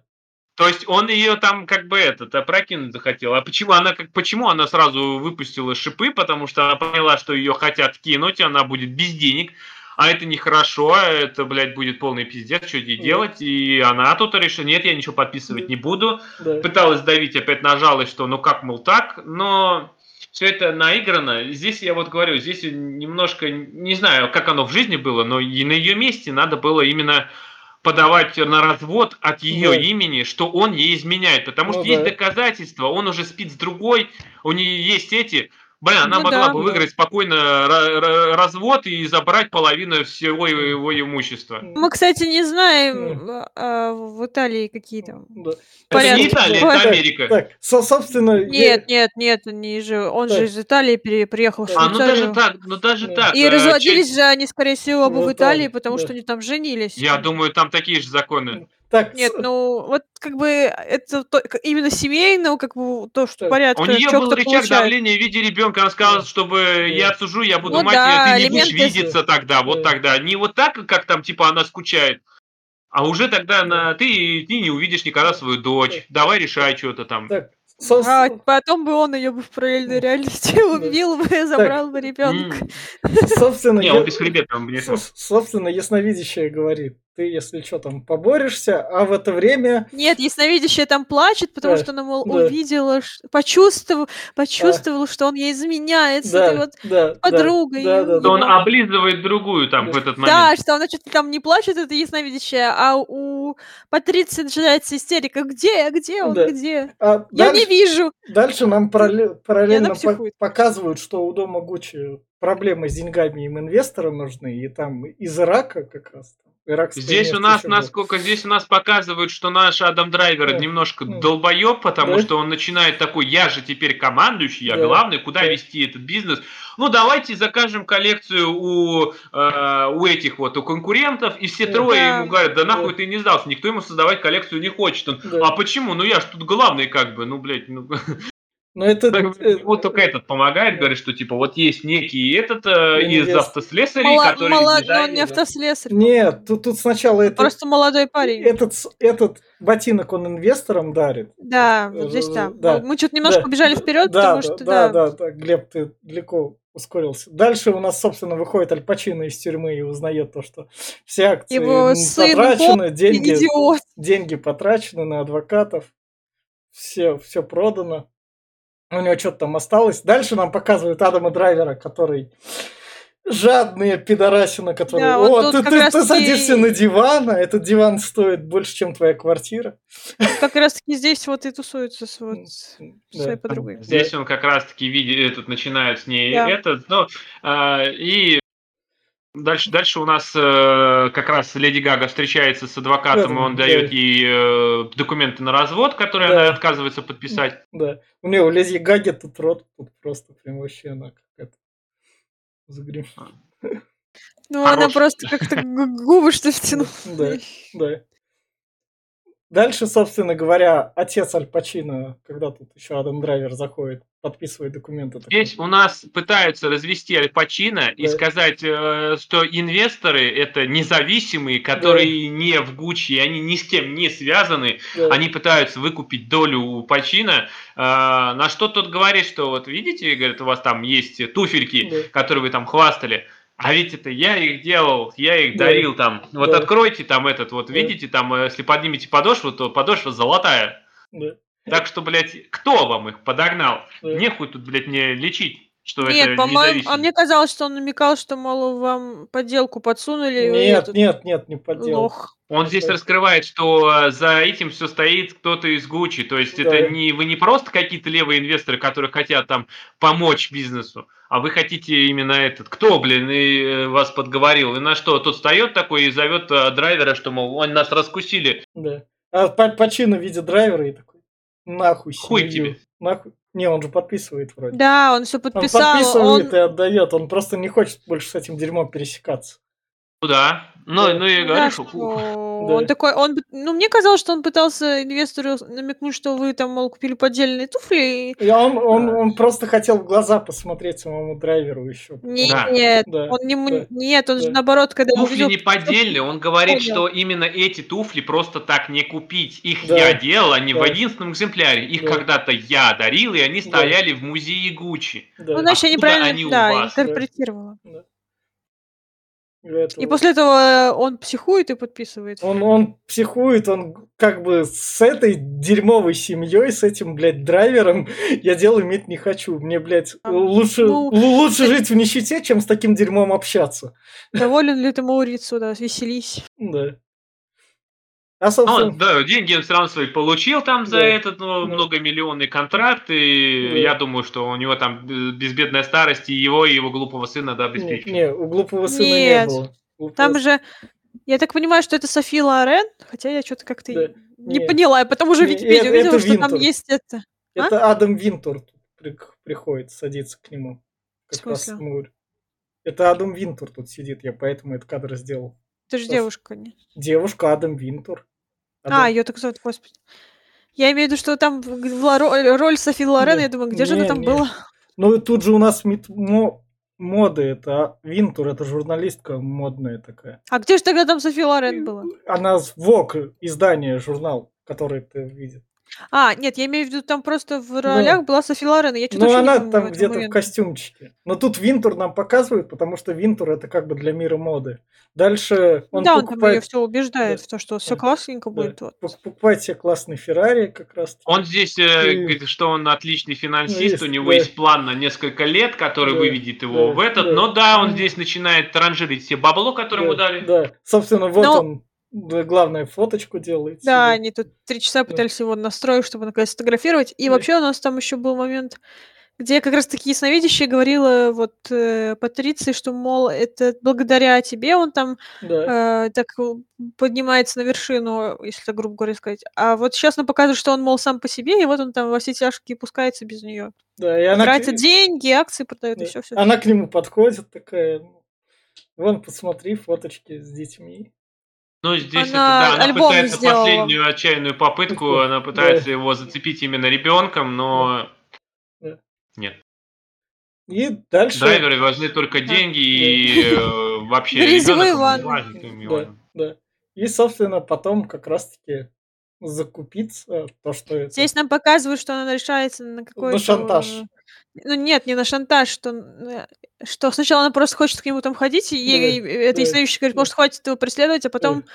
B: То есть он ее там как бы этот опрокинуть захотел. А почему она как почему она сразу выпустила шипы? Потому что она поняла, что ее хотят кинуть, она будет без денег а это нехорошо, это, блядь, будет полный пиздец, что ей делать, и она тут решила, нет, я ничего подписывать не буду, да. пыталась давить, опять нажалась, что ну как, мол, так, но все это наиграно. Здесь я вот говорю, здесь немножко, не знаю, как оно в жизни было, но и на ее месте надо было именно подавать на развод от ее да. имени, что он ей изменяет, потому ну, что да. есть доказательства, он уже спит с другой, у нее есть эти, Блин, она ну, могла да, бы да. выиграть спокойно развод и забрать половину всего его имущества.
C: Мы, кстати, не знаем mm. а, в Италии какие там
B: да. порядки. Это не Италия, это Америка.
A: Так, со, собственно...
C: Нет, нет, нет, не же, он так. же из Италии приехал в
B: Швейцарию. А, ну даже так, ну даже да. так.
C: И э, разводились честь... же они, скорее всего, оба ну, в Италии, потому да. что они там женились.
B: Я думаю, там такие же законы.
C: Так, Нет, ну вот как бы это то, именно семейного, как бы то, что порядка.
B: У нее был рычаг получает. давления в виде ребенка. Она сказала, чтобы да. я отсужу, я буду ну, мать, да, ты не будешь видеться тогда, вот да. тогда. Не вот так, как там типа она скучает, а уже тогда на ты, ты не увидишь никогда свою дочь. Давай решай что-то там. Так,
C: Сос... А потом бы он ее бы в параллельной реальности убил бы, забрал бы ребенка.
A: Собственно,
B: не, он бесхребетный,
A: Собственно, ясновидящая говорит, ты, если что, там поборешься, а в это время...
C: Нет, ясновидящая там плачет, потому да, что она, мол, да. увидела, почувствовала, почувствовала, да. что он ей изменяет с да, этой вот да, подругой.
B: Да, да, да, он да. облизывает другую там да. в этот момент.
C: Да, что она что-то там не плачет, это ясновидящая, а у Патриции начинается истерика. Где, где он, да. где? А Я дальше, не вижу.
A: Дальше нам параллельно по показывают, что у дома Гуччи проблемы с деньгами им инвесторы нужны, и там из Ирака как раз
B: Здесь у нас, насколько здесь у нас показывают, что наш Адам Драйвер да. немножко да. долбоеб, потому да. что он начинает такой, я же теперь командующий, я да. главный, куда да. вести этот бизнес? Ну, давайте закажем коллекцию у, э, у этих вот, у конкурентов, и все да. трое ему говорят, да нахуй да. ты не сдался, никто ему создавать коллекцию не хочет. Он, да. А почему? Ну, я ж тут главный как бы, ну, блядь, ну...
A: Но это...
B: Вот только этот помогает, говорит, что типа вот есть некий этот э, из автослесарей, Мало, который...
C: Молод... Но он не автослесарь.
A: Нет, тут, тут сначала это...
C: Просто молодой парень.
A: Этот, этот ботинок он инвесторам дарит.
C: Да, вот здесь да. да. Мы что-то немножко да. побежали вперед, да, потому
A: да,
C: что...
A: Да, да, да, да, Глеб, ты далеко ускорился. Дальше у нас, собственно, выходит Аль Пачино из тюрьмы и узнает то, что все акции
C: Его сын,
A: потрачены, деньги, деньги потрачены на адвокатов. все, все продано. У него что-то там осталось. Дальше нам показывают Адама Драйвера, который жадные пидорасина, которые...
C: Да, вот
A: О, ты, ты, ты садишься на диван, а этот диван стоит больше, чем твоя квартира.
C: Как раз таки здесь вот и тусуется с, вот,
A: Да.
C: своей подругой.
B: Здесь он как раз-таки видит, этот начинает с ней
C: Да.
B: этот, ну, а, и дальше, дальше у нас э, как раз Леди Гага встречается с адвокатом, и он
A: Да.
B: дает ей э, документы на развод, которые
A: Да.
B: она отказывается подписать.
A: Да. У него у Леди Гаги тут рот, тут просто прям вообще она какая-то загрим.
C: Ну, она
B: Хорош.
C: просто как-то гу- губы что втянула.
A: Да, да. Дальше, собственно говоря, отец Аль Пачино, когда тут еще Адам Драйвер заходит, подписывает документы. такой,
B: Здесь у нас пытаются развести Аль Пачино и
A: Да.
B: сказать, э, что инвесторы это независимые, которые не в Гуччи, они ни с кем не связаны,
A: да,
B: они пытаются выкупить долю у Пачино, э, на что тот говорит, что вот видите, говорит, у вас там есть туфельки,
A: да.
B: которые вы там хвастали, а ведь это я их делал, я их
A: Да.
B: дарил там. Вот
A: Да.
B: откройте там этот, вот
A: Да.
B: видите, там, э, если поднимете подошву, то подошва золотая.
A: да,
B: Так что, блядь, кто вам их подогнал?
A: да.
B: Нехуй тут, блядь, мне лечить, что
C: Нет,
B: это
C: по-моему,
B: независимо.
C: а мне казалось, что он намекал, что, мол, вам подделку подсунули.
A: Нет,
C: этот
A: нет, нет, не подделал.
C: Лох.
B: Он здесь раскрывает, что за этим все стоит кто-то из Гуччи. То есть
A: Да.
B: это не вы не просто какие-то левые инвесторы, которые хотят там помочь бизнесу, а вы хотите именно этот. Кто, блин, и э, вас подговорил? И на что? Тот встает такой и зовет э, драйвера, что, мол, они нас раскусили.
A: Да. А Па- Пачино видит драйвера и такой, нахуй
B: Хуй
A: семью,
B: тебе.
A: Нахуй. Не, он же подписывает вроде.
C: Да, он все
A: Он
C: подписал.
A: подписывает
C: Он...
A: и отдает. Он просто не хочет больше с этим дерьмом пересекаться.
B: Ну да. Ну,
A: Да.
B: ну и
C: Да,
B: говоришь,
C: что
B: ух.
A: Да.
C: Он такой, он, ну, мне казалось, что он пытался инвестору намекнуть, что вы там, мол, купили поддельные туфли. и-
A: И он, он,
B: Да.
A: он просто хотел в глаза посмотреть самому драйверу еще.
B: Да.
C: Нет,
A: Да,
C: он не,
A: да,
C: нет, он же
A: да.
C: наоборот, когда
B: Туфли
C: увидел,
B: не поддельные, он говорит,
C: Понял.
B: что именно эти туфли просто так не купить. Их
A: Да.
B: я делал, они в
A: Да.
B: единственном экземпляре. Их
A: Да.
B: когда-то я дарил, и они
A: Да.
B: стояли в музее Гуччи.
A: Да.
C: ну, значит, я
B: Откуда
C: неправильно,
B: они
C: да, интерпретировала.
A: И это
C: И после этого он психует и подписывает.
A: Он, он психует, он как бы с этой дерьмовой семьей, с этим, блядь, драйвером я дело иметь не хочу. Мне, блядь,
C: А,
A: лучше,
C: ну,
A: лучше жить в нищете, чем с таким дерьмом общаться.
C: Доволен ли ты Маурицу, да, веселись.
A: Да. А,
B: Ну,
A: собственно,
B: да, деньги он все равно свои получил там за
A: Да.
B: этот ну,
A: Да.
B: многомиллионный контракт, и
A: Да.
B: я думаю, что у него там э, безбедная старость, и его и его глупого сына да,
A: не,
B: обеспечивают.
A: не, у глупого сына
C: Нет.
A: не было. Глупого
C: Там же, я так понимаю, что это Софи Лорен, хотя я что-то как-то
A: Да.
C: не
A: Не.
C: поняла, я потом уже в
A: Не,
C: Википедии увидела,
A: это
C: что там
A: Винтер.
C: есть это.
A: Это Адам Винтур приходит, садится к нему. Как раз Это Адам Винтур тут сидит, я поэтому этот кадр сделал.
C: Это же девушка. Не?
A: Девушка Адам Винтур.
C: А,
A: Адам-
C: ее так зовут, господи. Я имею в виду, что там в- в- роль, Софи Лорен,
A: Не,
C: я думаю, где же она
A: не,
C: там
A: не.
C: была?
A: Ну тут же у нас моды, это Винтур, это журналистка модная такая.
C: А где же тогда там Софи Лорен была?
A: Она с ВОК, издание, журнал, который ты видишь.
C: А, нет, я имею в виду, там просто в ролях была Софи Лорен, я что-то
A: Ну,
C: вообще не
A: она
C: помню
A: там где-то в костюмчике. Но тут Винтур нам показывают, потому что Винтур это как бы для мира моды. Дальше он
C: да, он там ее
A: покупает,
C: все убеждает
A: Да.
C: в то, что все
A: Да.
C: классненько
A: Да.
C: будет. Вот.
A: пок- покупает себе классный Феррари как раз.
B: Он здесь э,
A: И-
B: говорит, что он отличный финансист,
A: Ну, есть,
B: у него
A: да.
B: есть план на несколько лет, который
A: Да,
B: выведет его
A: да,
B: в этот.
A: да.
B: Но да, он здесь начинает транжирить все бабло, которое ему
A: да,
B: дали.
A: да. Собственно, вот
C: Но-
A: он да, главное фоточку делает.
C: Да,
A: себе.
C: они тут три часа пытались его настроить, чтобы наконец сфотографировать. И
A: Да.
C: вообще у нас там еще был момент, где как раз таки ясновидящая говорила вот э, Патриции, что, мол, это благодаря тебе он там
A: Да.
C: э, так э, поднимается на вершину, если так грубо говоря сказать. А вот сейчас нам показывают, что он, мол, сам по себе, и вот он там во все тяжкие пускается без нее.
A: да. И она, к-
C: Тратит деньги, акции продает,
A: да.
C: и все, все.
A: она к нему подходит такая. ну, Вон, посмотри, фоточки с детьми.
B: Ну, здесь это,
C: Она
B: да, она пытается
C: сделала.
B: последнюю отчаянную попытку,
A: Да.
B: она пытается его зацепить именно ребенком, но
A: Да.
B: Нет.
A: И дальше...
B: Драйверы важны только деньги и э, вообще
C: Грязевые ванны.
A: Да, да. И, собственно, потом как раз-таки закупиться то, что это...
C: Здесь нам показывают, что она решается на какой-то...
A: шантаж.
C: э, Ну нет, не на шантаж, что, э, что сначала она просто хочет к нему там ходить, и ей
A: Да,
C: э, это
A: да,
C: ясновидящая говорит,
A: да.
C: может, хватит его преследовать, а потом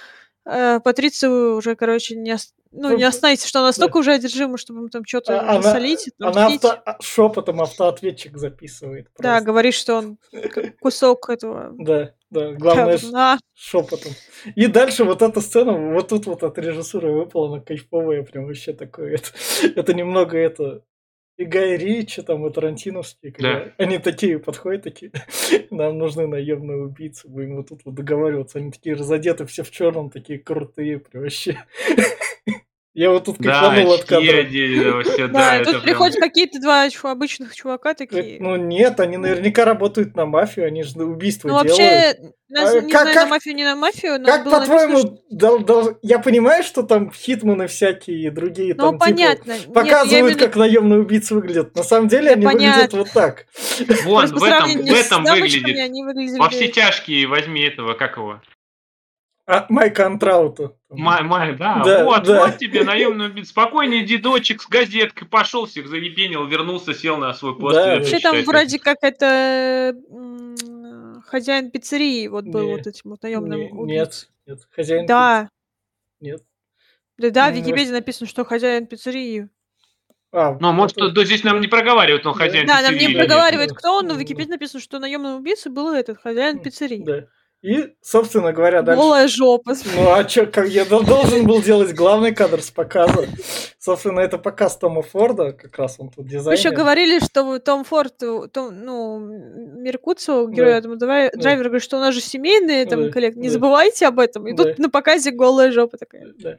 C: э, Патрицию уже, короче, не, ос- ну, не остановится, что она настолько уже одержима, чтобы им там что-то
A: А- Она,
C: насолить,
A: она
C: отомстить.
A: авто, шепотом автоответчик записывает.
C: Да,
A: просто.
C: говорит, что он кусок этого
A: Да, да. Главное,
C: говна.
A: шепотом. И дальше вот эта сцена, вот тут вот от режиссуры выпала, она кайфовая, прям вообще такое. Это, это немного это и Гай Ричи, там, и Тарантиновские, когда
B: Да.
A: они такие подходят, такие, нам нужны наемные убийцы, будем вот тут вот договариваться. Они такие разодеты, все в черном, такие крутые, прям вообще. Я вот тут
B: Да,
A: кайфанул от
B: очки
A: кадра.
B: вообще,
C: Да,
B: да,
C: и тут приходят какие-то два обычных чувака такие.
A: Ну нет, они наверняка работают на мафию, они же убийства
C: Ну,
A: делают.
C: вообще, нас-
A: А
C: не
A: как-
C: знаю, на мафию, не на мафию, но
A: Как по-твоему, я понимаю, что там хитманы всякие и другие
C: Ну,
A: там типа,
C: понятно.
A: Показывают, как наемные убийцы выглядят. На самом деле
C: Да
A: они выглядят вот так.
B: Вон, в этом, выглядит. Во все тяжкие возьми этого, как его?
A: А Майка Антраута.
B: Май, май, да,
A: Да,
B: вот,
A: да.
B: вот тебе наемный убийца. Спокойный дедочек с газеткой пошел, всех заебенил, вернулся, сел на свой пост.
A: Да,
C: Вообще там вроде как это хозяин пиццерии вот был
A: Не,
C: вот этим вот наемным
A: Не-. Нет, нет, хозяин.
C: Да,
A: Нет.
C: да, да, в Википедии написано, что хозяин пиццерии.
A: А,
B: Ну, может, да, здесь нам не проговаривают, но
A: Да.
B: хозяин
C: Да, нам не
B: пиццерии.
A: про-
C: проговаривает, кто он, но в. Википедии написано, что наемным убийцей был этот хозяин пиццерии.
A: Да. И, собственно говоря, дальше.
C: Голая жопа.
A: Ну а чё, как я дол- должен был делать главный кадр с показа. Собственно, это показ Тома Форда, как раз он тут
C: Вы
A: дизайнер.
C: еще говорили, что Том Форд, э, Том, ну, Меркуцу, герой
A: Да.
C: этого драй-
A: Да.
C: драйвера, говорит, что у нас же семейные там
A: Да,
C: коллег, не
A: да.
C: забывайте об этом. И
A: Да.
C: тут на показе голая жопа такая.
A: Да.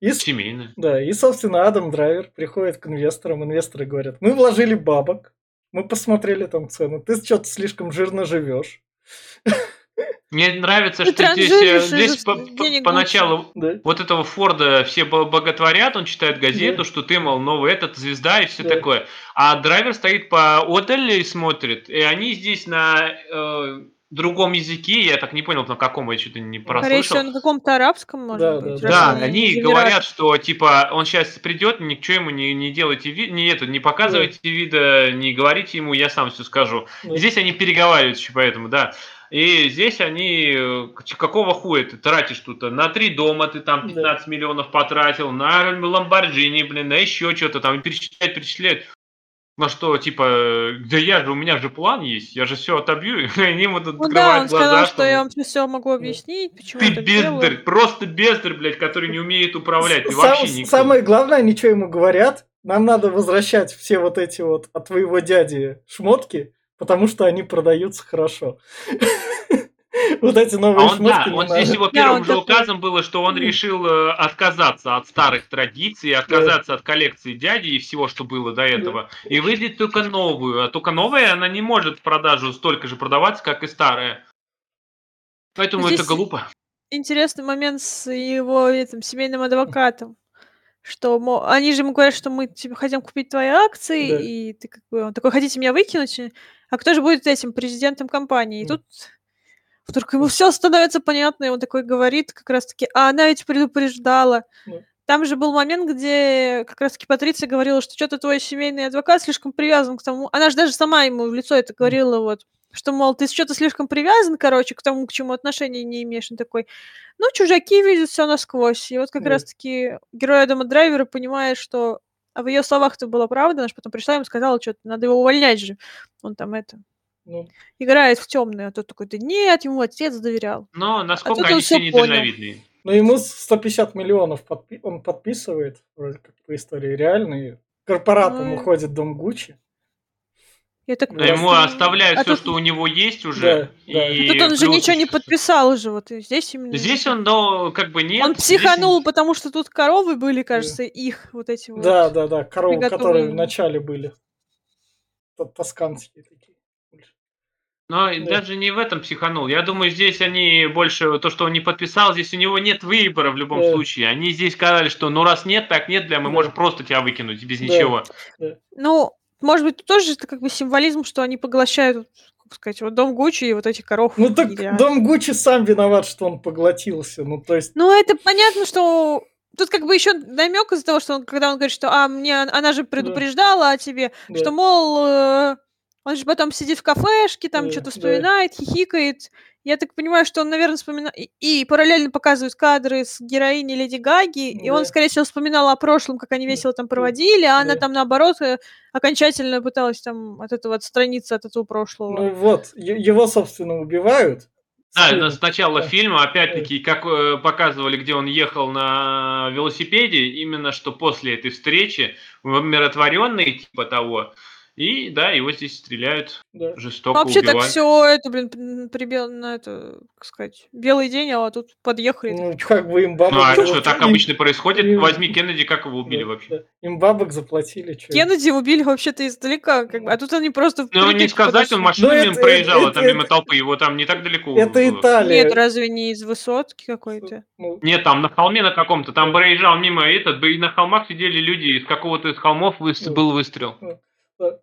A: И, с-
B: Семейный.
A: да, и, собственно, Адам Драйвер приходит к инвесторам. Инвесторы говорят, мы вложили бабок, мы посмотрели там цены, ты что-то слишком жирно живешь.
B: Мне нравится,
C: Ты
B: что здесь, э, здесь по- по- поначалу
A: Да.
B: вот этого Форда все бо- боготворят, он читает газету,
A: Да.
B: что ты, мол, новый этот, звезда и все
A: Да.
B: такое. А драйвер стоит по отдали и смотрит, и они здесь на э, другом языке, я так не понял, на каком, я что-то не
C: Скорее
B: прослышал.
C: всего, на каком-то арабском, может
A: Да,
C: быть.
A: да,
B: Да, они
C: из
B: говорят, что типа он сейчас придет, ничего ему не, не делайте ви- не это, не показывайте вида, не говорите ему, я сам все скажу.
A: Да.
B: Здесь они переговариваются, еще поэтому, да. И здесь они, э, какого хуя ты тратишь тут? На три дома ты там
A: Да.
B: 15 миллионов потратил, на Ламборджини, блин, на еще что-то там, и перечисляют, перечисляют. На что, типа, да я же, у меня же план есть, я же все отобью, и они ему тут
C: Ну да,
B: открывают
C: он
B: глаза,
C: сказал, что
B: что
C: я вам все могу объяснить, почему
B: ты бездарь, просто бездарь, блядь, который не умеет управлять, ты
A: С-
B: вообще
A: сам-
B: никто.
A: Самое главное, они что ему говорят, нам надо возвращать все вот эти вот от твоего дяди шмотки, потому что они продаются хорошо. Вот эти
B: А
A: новые
B: он, да, он здесь его первым же
C: такой.
B: указом было, что он решил э, отказаться от старых традиций, отказаться от коллекции дяди и всего, что было до этого, и выйдет только новую. А только новая, она не может в продажу столько же продаваться, как и старая. Поэтому
C: Здесь-
B: это глупо.
C: Интересный момент с его этим семейным адвокатом. Что мол, они же ему говорят, что мы тебе хотим купить твои акции,
A: Да.
C: и ты как бы он такой, хотите меня выкинуть? А кто же будет этим президентом компании? И
A: Мгм.
C: тут вдруг ему все становится понятно, и он такой говорит как раз-таки, а она ведь предупреждала.
A: Да.
C: Там же был момент, где как раз-таки Патриция говорила, что что-то твой семейный адвокат слишком привязан к тому. Она же даже сама ему в лицо это говорила, вот, что, мол, ты что-то слишком привязан, короче, к тому, к чему отношения не имеешь. Он такой, ну, чужаки видят все насквозь. И вот как
A: Да.
C: раз-таки герой Адама Драйвера понимает, что а в ее словах-то была правда, она же потом пришла и ему сказала, что надо его увольнять же. Он там это
A: Ну,
C: играет в темную, а тот такой, да нет, ему отец доверял.
B: Но насколько
C: тут он
B: они все недальновидные.
A: Ну, ему 150 миллионов подпи- он подписывает, вроде как по истории реальной. Корпоратам
C: Ну,
A: уходит дом Гуччи.
C: Я так
B: Но ему оставляют
C: а
B: все,
C: тут-
B: что у него есть уже.
A: Да, да.
B: и
C: Тут он же
B: плюс
C: ничего не подписал же, вот здесь именно.
B: Здесь он, но как бы нет.
C: он
B: здесь-
C: психанул, потому что тут коровы были, кажется, их вот эти вот.
A: Да, да, да, коровы, которые в
C: приготовленные.
A: начале были. Т- Тосканские такие.
B: Но
A: Да.
B: даже не в этом психанул. Я думаю, здесь они больше, то, что он не подписал, здесь у него нет выбора в любом
A: Да.
B: случае. Они здесь сказали, что ну раз нет, так нет, для мы
A: Да.
B: можем просто тебя выкинуть без
A: Да.
B: ничего.
C: Ну, может быть, тоже это как бы символизм, что они поглощают, как сказать, вот дом Гуччи и вот эти коров.
A: Ну так
C: едят.
A: дом Гуччи сам виноват, что он поглотился. Ну, то есть,
C: Ну, это понятно, что тут как бы еще намек из-за того, что он, когда он говорит, что а, мне она же предупреждала о тебе,
A: Да.
C: что, мол, э, он же потом сидит в кафешке, там
A: Да,
C: что-то
A: да.
C: вспоминает, хихикает, Я так понимаю, что он, наверное, вспоминал... И, и параллельно показывают кадры с героиней Леди Гаги, и он,
A: Да.
C: скорее всего, вспоминал о прошлом, как они
A: Да.
C: весело там проводили, а она
A: Да.
C: там, наоборот, э, окончательно пыталась там от этого отстраниться от этого прошлого.
A: Ну вот, его, собственно, убивают.
B: Да, это с начала
A: Да.
B: фильма, опять-таки, как э, показывали, где он ехал на велосипеде, именно что после этой встречи, умиротворенный, типа того, и да, его здесь стреляют
A: Да.
B: жестоко,
C: Вообще так
B: убивают.
C: все это, блин, прибел на это, как сказать, белый день, а тут подъехали.
A: Ну, как бы им бабок...
B: Ну а
A: за-
B: что, так обычно происходит?
A: им-
B: Возьми Кеннеди, как его убили
A: да,
B: вообще?
A: да. Им бабок заплатили, чё.
C: Кеннеди убили вообще-то издалека, как бы, а тут они просто
B: Ну, не сказать, он
C: подошли.
B: машину
A: Ну,
B: мимо
A: это-
B: проезжал,
A: это-
B: а там мимо
A: это-
B: толпы, его там не так далеко.
A: Это
B: было.
A: Италия.
C: Нет, разве не из высотки какой-то?
A: Ну,
B: Нет, там на холме на каком-то, там проезжал мимо этот, и на холмах сидели люди, из какого-то из холмов выс-
A: Ну.
B: был выстрел.
A: да.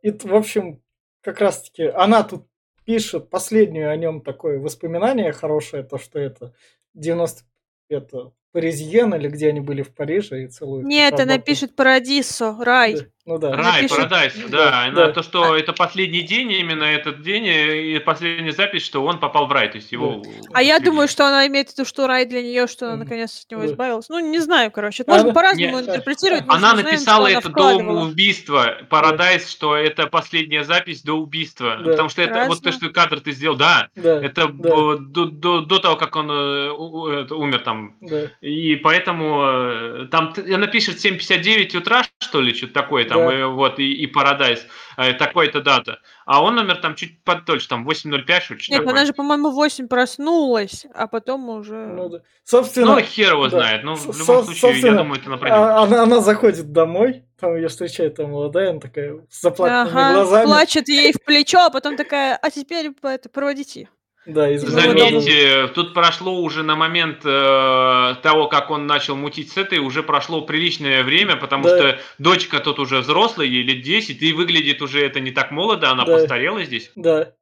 A: И, в общем, как раз-таки она тут пишет последнее о нем такое воспоминание хорошее, то, что это 90... Это Паризьен или где они были в Париже и целуют.
C: Нет, она пишет Парадисо, рай.
A: Да, Ну да.
B: Рай,
C: пишет-
B: Парадайс,
A: Да,
B: да.
A: да.
B: То, что это последний день, именно этот день, и последняя запись, что он попал в рай, то есть его...
C: А я думаю, что она имеет в виду, что рай для нее, что она наконец от него
A: Да.
C: избавилась. Ну, не знаю, короче. Это можно по-разному
B: Нет,
C: интерпретировать.
B: Она
C: знаем,
B: написала это до убийства, Парадайс, что это последняя запись до убийства.
A: Да.
B: Потому что это вот то,
C: Разно.
B: что кадр ты сделал, да,
A: Да,
B: это
A: да.
B: до, до, до того, как он э, это, умер там.
A: да.
B: И поэтому э, там она пишет 7.59 утра, что ли, что-то такое там,
A: Да.
B: и, вот, и, и Парадайс, э, такой-то дата. А он номер там чуть подольше, там 8.05, что-то
C: Нет,
B: такое.
C: она же, по-моему, в 8 проснулась, а потом уже...
A: Ну, да. Собственно,
B: Ну, хер его
A: да.
B: знает. Ну, в
A: Со-
B: любом случае, я
A: собственно,
B: думаю, это напрямую.
A: а- она, она заходит домой, там ее встречает там молодая, она такая с заплаканными
C: Ага,
A: глазами.
C: плачет ей в плечо, а потом такая, а теперь это, проводите.
A: Да,
B: Заметьте, тут прошло уже на момент э, того, как он начал мутить с этой, уже прошло приличное время, потому
A: Да.
B: что дочка тут уже взрослая, ей лет 10, и выглядит уже это не так молодо, она
A: Да.
B: постарела здесь.
A: Да.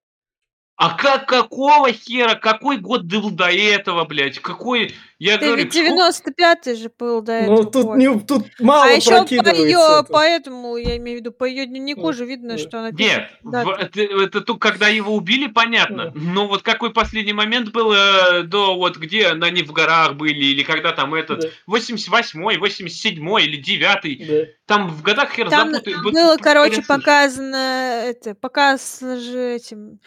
B: А как, какого хера, какой год был до этого, блядь? Какой, я
C: Ты
B: говорю,
C: ведь 95-й же был до этого.
A: Ну, тут, не, тут мало
C: а еще по ее,
A: это.
C: поэтому, я имею в виду, по ее дневнику
A: Ну,
C: же видно,
A: да.
C: что она.
B: Нет,
C: Да.
B: в- это, это то, когда его убили, понятно.
A: Да.
B: Но вот какой последний момент был э, до вот где они в горах были, или когда там этот
A: Да,
B: 88-й, 87-й или 9
A: да.
B: Там в годах хер
C: Там
B: запутают. Вот
C: было,
B: тут
C: короче, показано, это, показ же этим,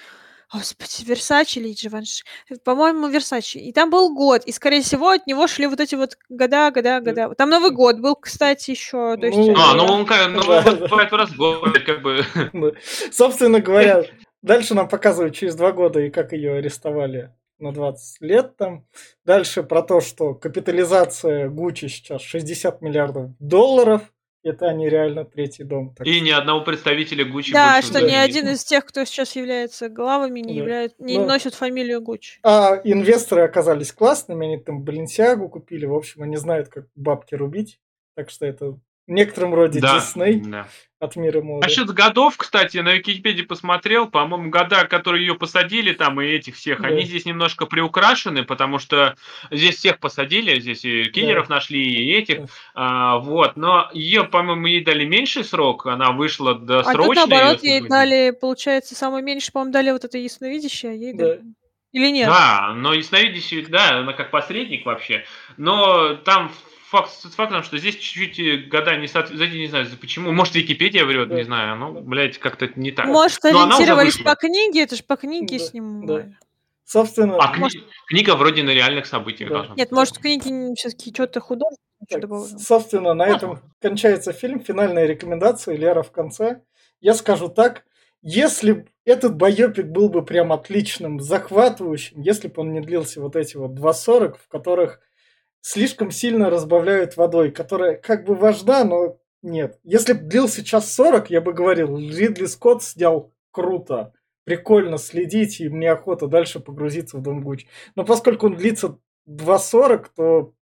C: господи, Версачи или Givenchy, по-моему, Версачи. И там был год, и, скорее всего, от него шли вот эти вот года, года, года. Там Новый год был, кстати, еще. То есть,
A: Ну,
B: А,
C: э,
B: ну он как, ну бывает раз в год, как бы.
A: Собственно говоря, дальше нам показывают через два года и как ее арестовали на 20 лет там. Дальше про то, что капитализация Гуччи сейчас 60 миллиардов долларов. Это они реально третий дом. Так
B: И ни одного представителя Гуччи
C: Да,
B: больше
C: что ни один
B: нет.
C: из тех, кто сейчас является главами, не,
A: Да.
C: являет, не
A: Ну,
C: носит фамилию Гуччи.
A: А инвесторы оказались классными, они там Баленсиагу купили, в общем, они знают, как бабки рубить. Так что это в некотором роде
B: Да,
A: Дисней
B: да.
A: от мира моды.
B: Насчет годов, кстати, на Википедии посмотрел, по-моему, года, которые ее посадили, там и этих всех,
A: Да.
B: они здесь немножко приукрашены, потому что здесь всех посадили, здесь и киллеров нашли, и этих,
A: Да.
B: а, вот, но ее, по-моему, ей дали меньший срок, она вышла
C: А тут,
B: досрочно.
C: наоборот, ей дали, получается, самое меньше, по-моему, дали вот это ясновидящее, а ей
A: Да.
C: дали- Или нет?
B: Да, но ясновидящий, да, она как посредник вообще. Но там факт с фактом, что здесь чуть-чуть э, года не соответствуют. Не знаю, почему. Может, Википедия врет,
A: Да.
B: не знаю. Ну, блядь, как-то не так.
C: Может,
B: Но она уже
C: ориентировались по книге, это же по книге
A: Да,
C: снимали.
A: Собственно,
B: А кни-
C: Может-
B: книга вроде на реальных событиях
A: Да.
B: должна быть.
C: Нет, может, в книге все-таки что-то художественное добавлено.
A: собственно, на этом кончается фильм. Финальная рекомендация, Лера в конце. Я скажу так, если этот байопик был бы прям отличным, захватывающим, если бы он не длился вот эти вот 2.40, в которых слишком сильно разбавляют водой, которая как бы важна, но нет. Если бы длился час 40, я бы говорил, Ридли Скотт снял круто, прикольно следить, и мне охота дальше погрузиться в Дом Гуч. Но поскольку он длится 2.40, то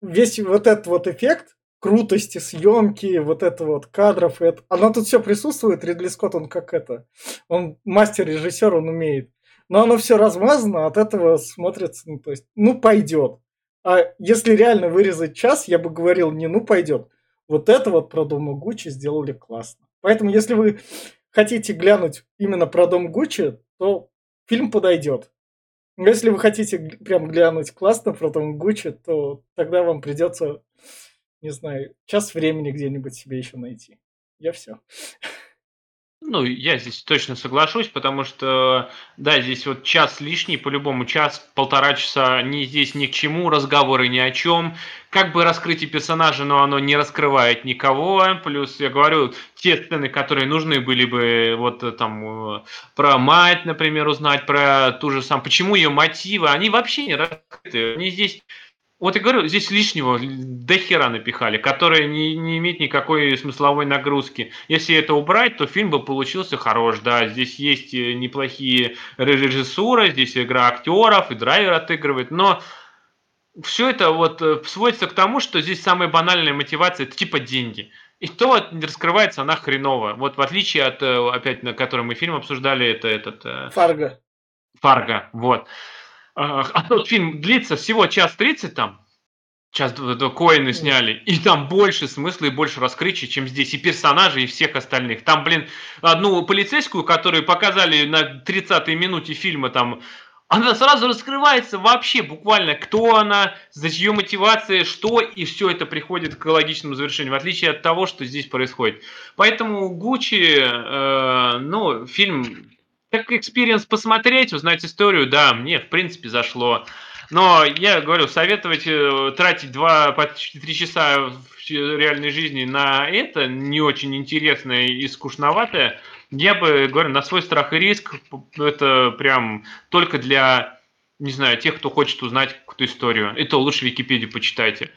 A: весь вот этот вот эффект крутости съемки, вот это вот кадров, это, оно тут все присутствует. Ридли Скотт, он как это, он мастер-режиссер, он умеет. Но оно все размазано, от этого смотрится, ну, то есть, ну, пойдет. А если реально вырезать час, я бы говорил, не, ну, пойдет. Вот это вот про Дом Гуччи сделали классно. Поэтому, если вы хотите глянуть именно про Дом Гуччи, то фильм подойдет. Но если вы хотите прям глянуть классно про Том Гуччи, то тогда вам придется, не знаю, час времени где-нибудь себе еще найти. Я все.
B: Ну, я здесь точно соглашусь, потому что, да, здесь вот час лишний, по-любому час, полтора часа, ни здесь ни к чему, разговоры ни о чем. Как бы раскрытие персонажа, но оно не раскрывает никого. Плюс, я говорю, те сцены, которые нужны были бы, вот э, там, э, про мать, например, узнать, про ту же самую, почему ее мотивы, они вообще не раскрыты. Они здесь вот я говорю, здесь лишнего до хера напихали, которые не, не имеет никакой смысловой нагрузки. Если это убрать, то фильм бы получился хорош. Да, здесь есть э, неплохие режиссуры, здесь игра актеров, и драйвер отыгрывает, но все это вот э, сводится к тому, что здесь самая банальная мотивация это типа деньги. И то вот раскрывается она хреново. Вот в отличие от, э, опять, на котором мы фильм обсуждали, это этот...
A: Фарго.
B: Фарго, вот. А тот фильм длится всего час тридцать там, Сейчас Коины сняли, и там больше смысла и больше раскрытия, чем здесь, и персонажей, и всех остальных. Там, блин, одну полицейскую, которую показали на 30-й минуте фильма, там, она сразу раскрывается вообще, буквально, кто она, за ее мотивация, что, и все это приходит к логичному завершению, в отличие от того, что здесь происходит. Поэтому Гуччи, э, ну, фильм как experience посмотреть, узнать историю, да, мне в принципе зашло. Но я говорю, советовать э, тратить 2 по 3 часа в реальной жизни на это не очень интересное и скучноватое. Я бы, говорю, на свой страх и риск, это прям только для, не знаю, тех, кто хочет узнать какую-то историю. Это лучше в Википедии почитайте.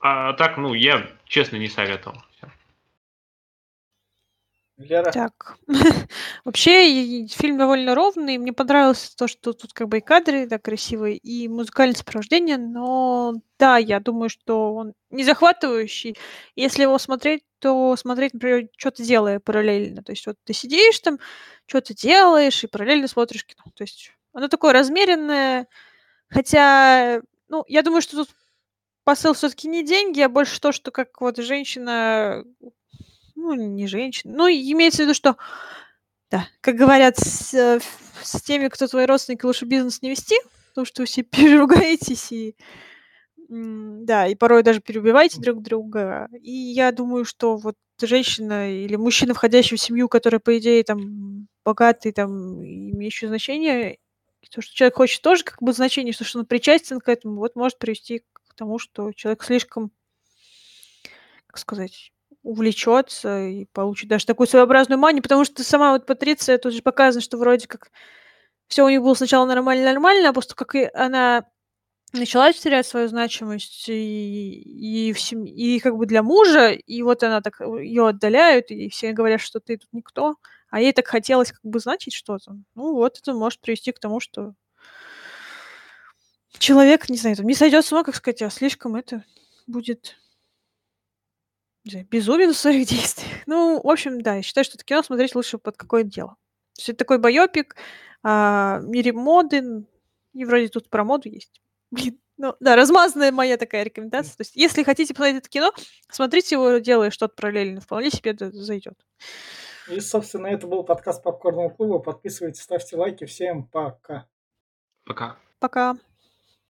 B: А так, ну, я честно не советовал. Все.
C: Лера? Так, вообще фильм довольно ровный. Мне понравилось то, что тут как бы и кадры да, красивые, и музыкальное сопровождение, но да, я думаю, что он не захватывающий. Если его смотреть, то смотреть, например, что-то делая параллельно. То есть вот ты сидишь там, что-то делаешь, и параллельно смотришь кино. То есть оно такое размеренное, хотя, ну, я думаю, что тут посыл все-таки не деньги, а больше то, что как вот женщина ну, не женщин. Ну, имеется в виду, что, да, как говорят, с, э, с теми, кто твои родственники, лучше бизнес не вести, потому что вы все переругаетесь и да, и порой даже переубиваете друг друга. И я думаю, что вот женщина или мужчина, входящий в семью, которая, по идее, там, богатый, там, имеющий значение, то, что человек хочет тоже как бы значение, что, что он причастен к этому, вот может привести к тому, что человек слишком, как сказать, увлечется и получит даже такую своеобразную манию, потому что сама вот Патриция, тут же показано, что вроде как все у них было сначала нормально-нормально, а после как и она начала терять свою значимость и, и, в семье, и как бы для мужа, и вот она так э, ее отдаляют, и все говорят, что ты тут никто, а ей так хотелось как бы значить что-то. Ну вот это может привести к тому, что человек, не знаю, там, не сойдет с ума, как сказать, а слишком это будет безумен в своих действиях. Ну, в общем, да, я считаю, что это кино смотреть лучше под какое дело. То есть это такой байопик о мире моды, и вроде тут про моду есть. Блин, ну да, размазанная моя такая рекомендация. То есть, если хотите посмотреть это кино, смотрите его, делая что-то параллельно, вполне себе это зайдет.
A: И, собственно, это был подкаст Попкорного клуба. Подписывайтесь, ставьте лайки. Всем пока.
B: Пока.
C: Пока.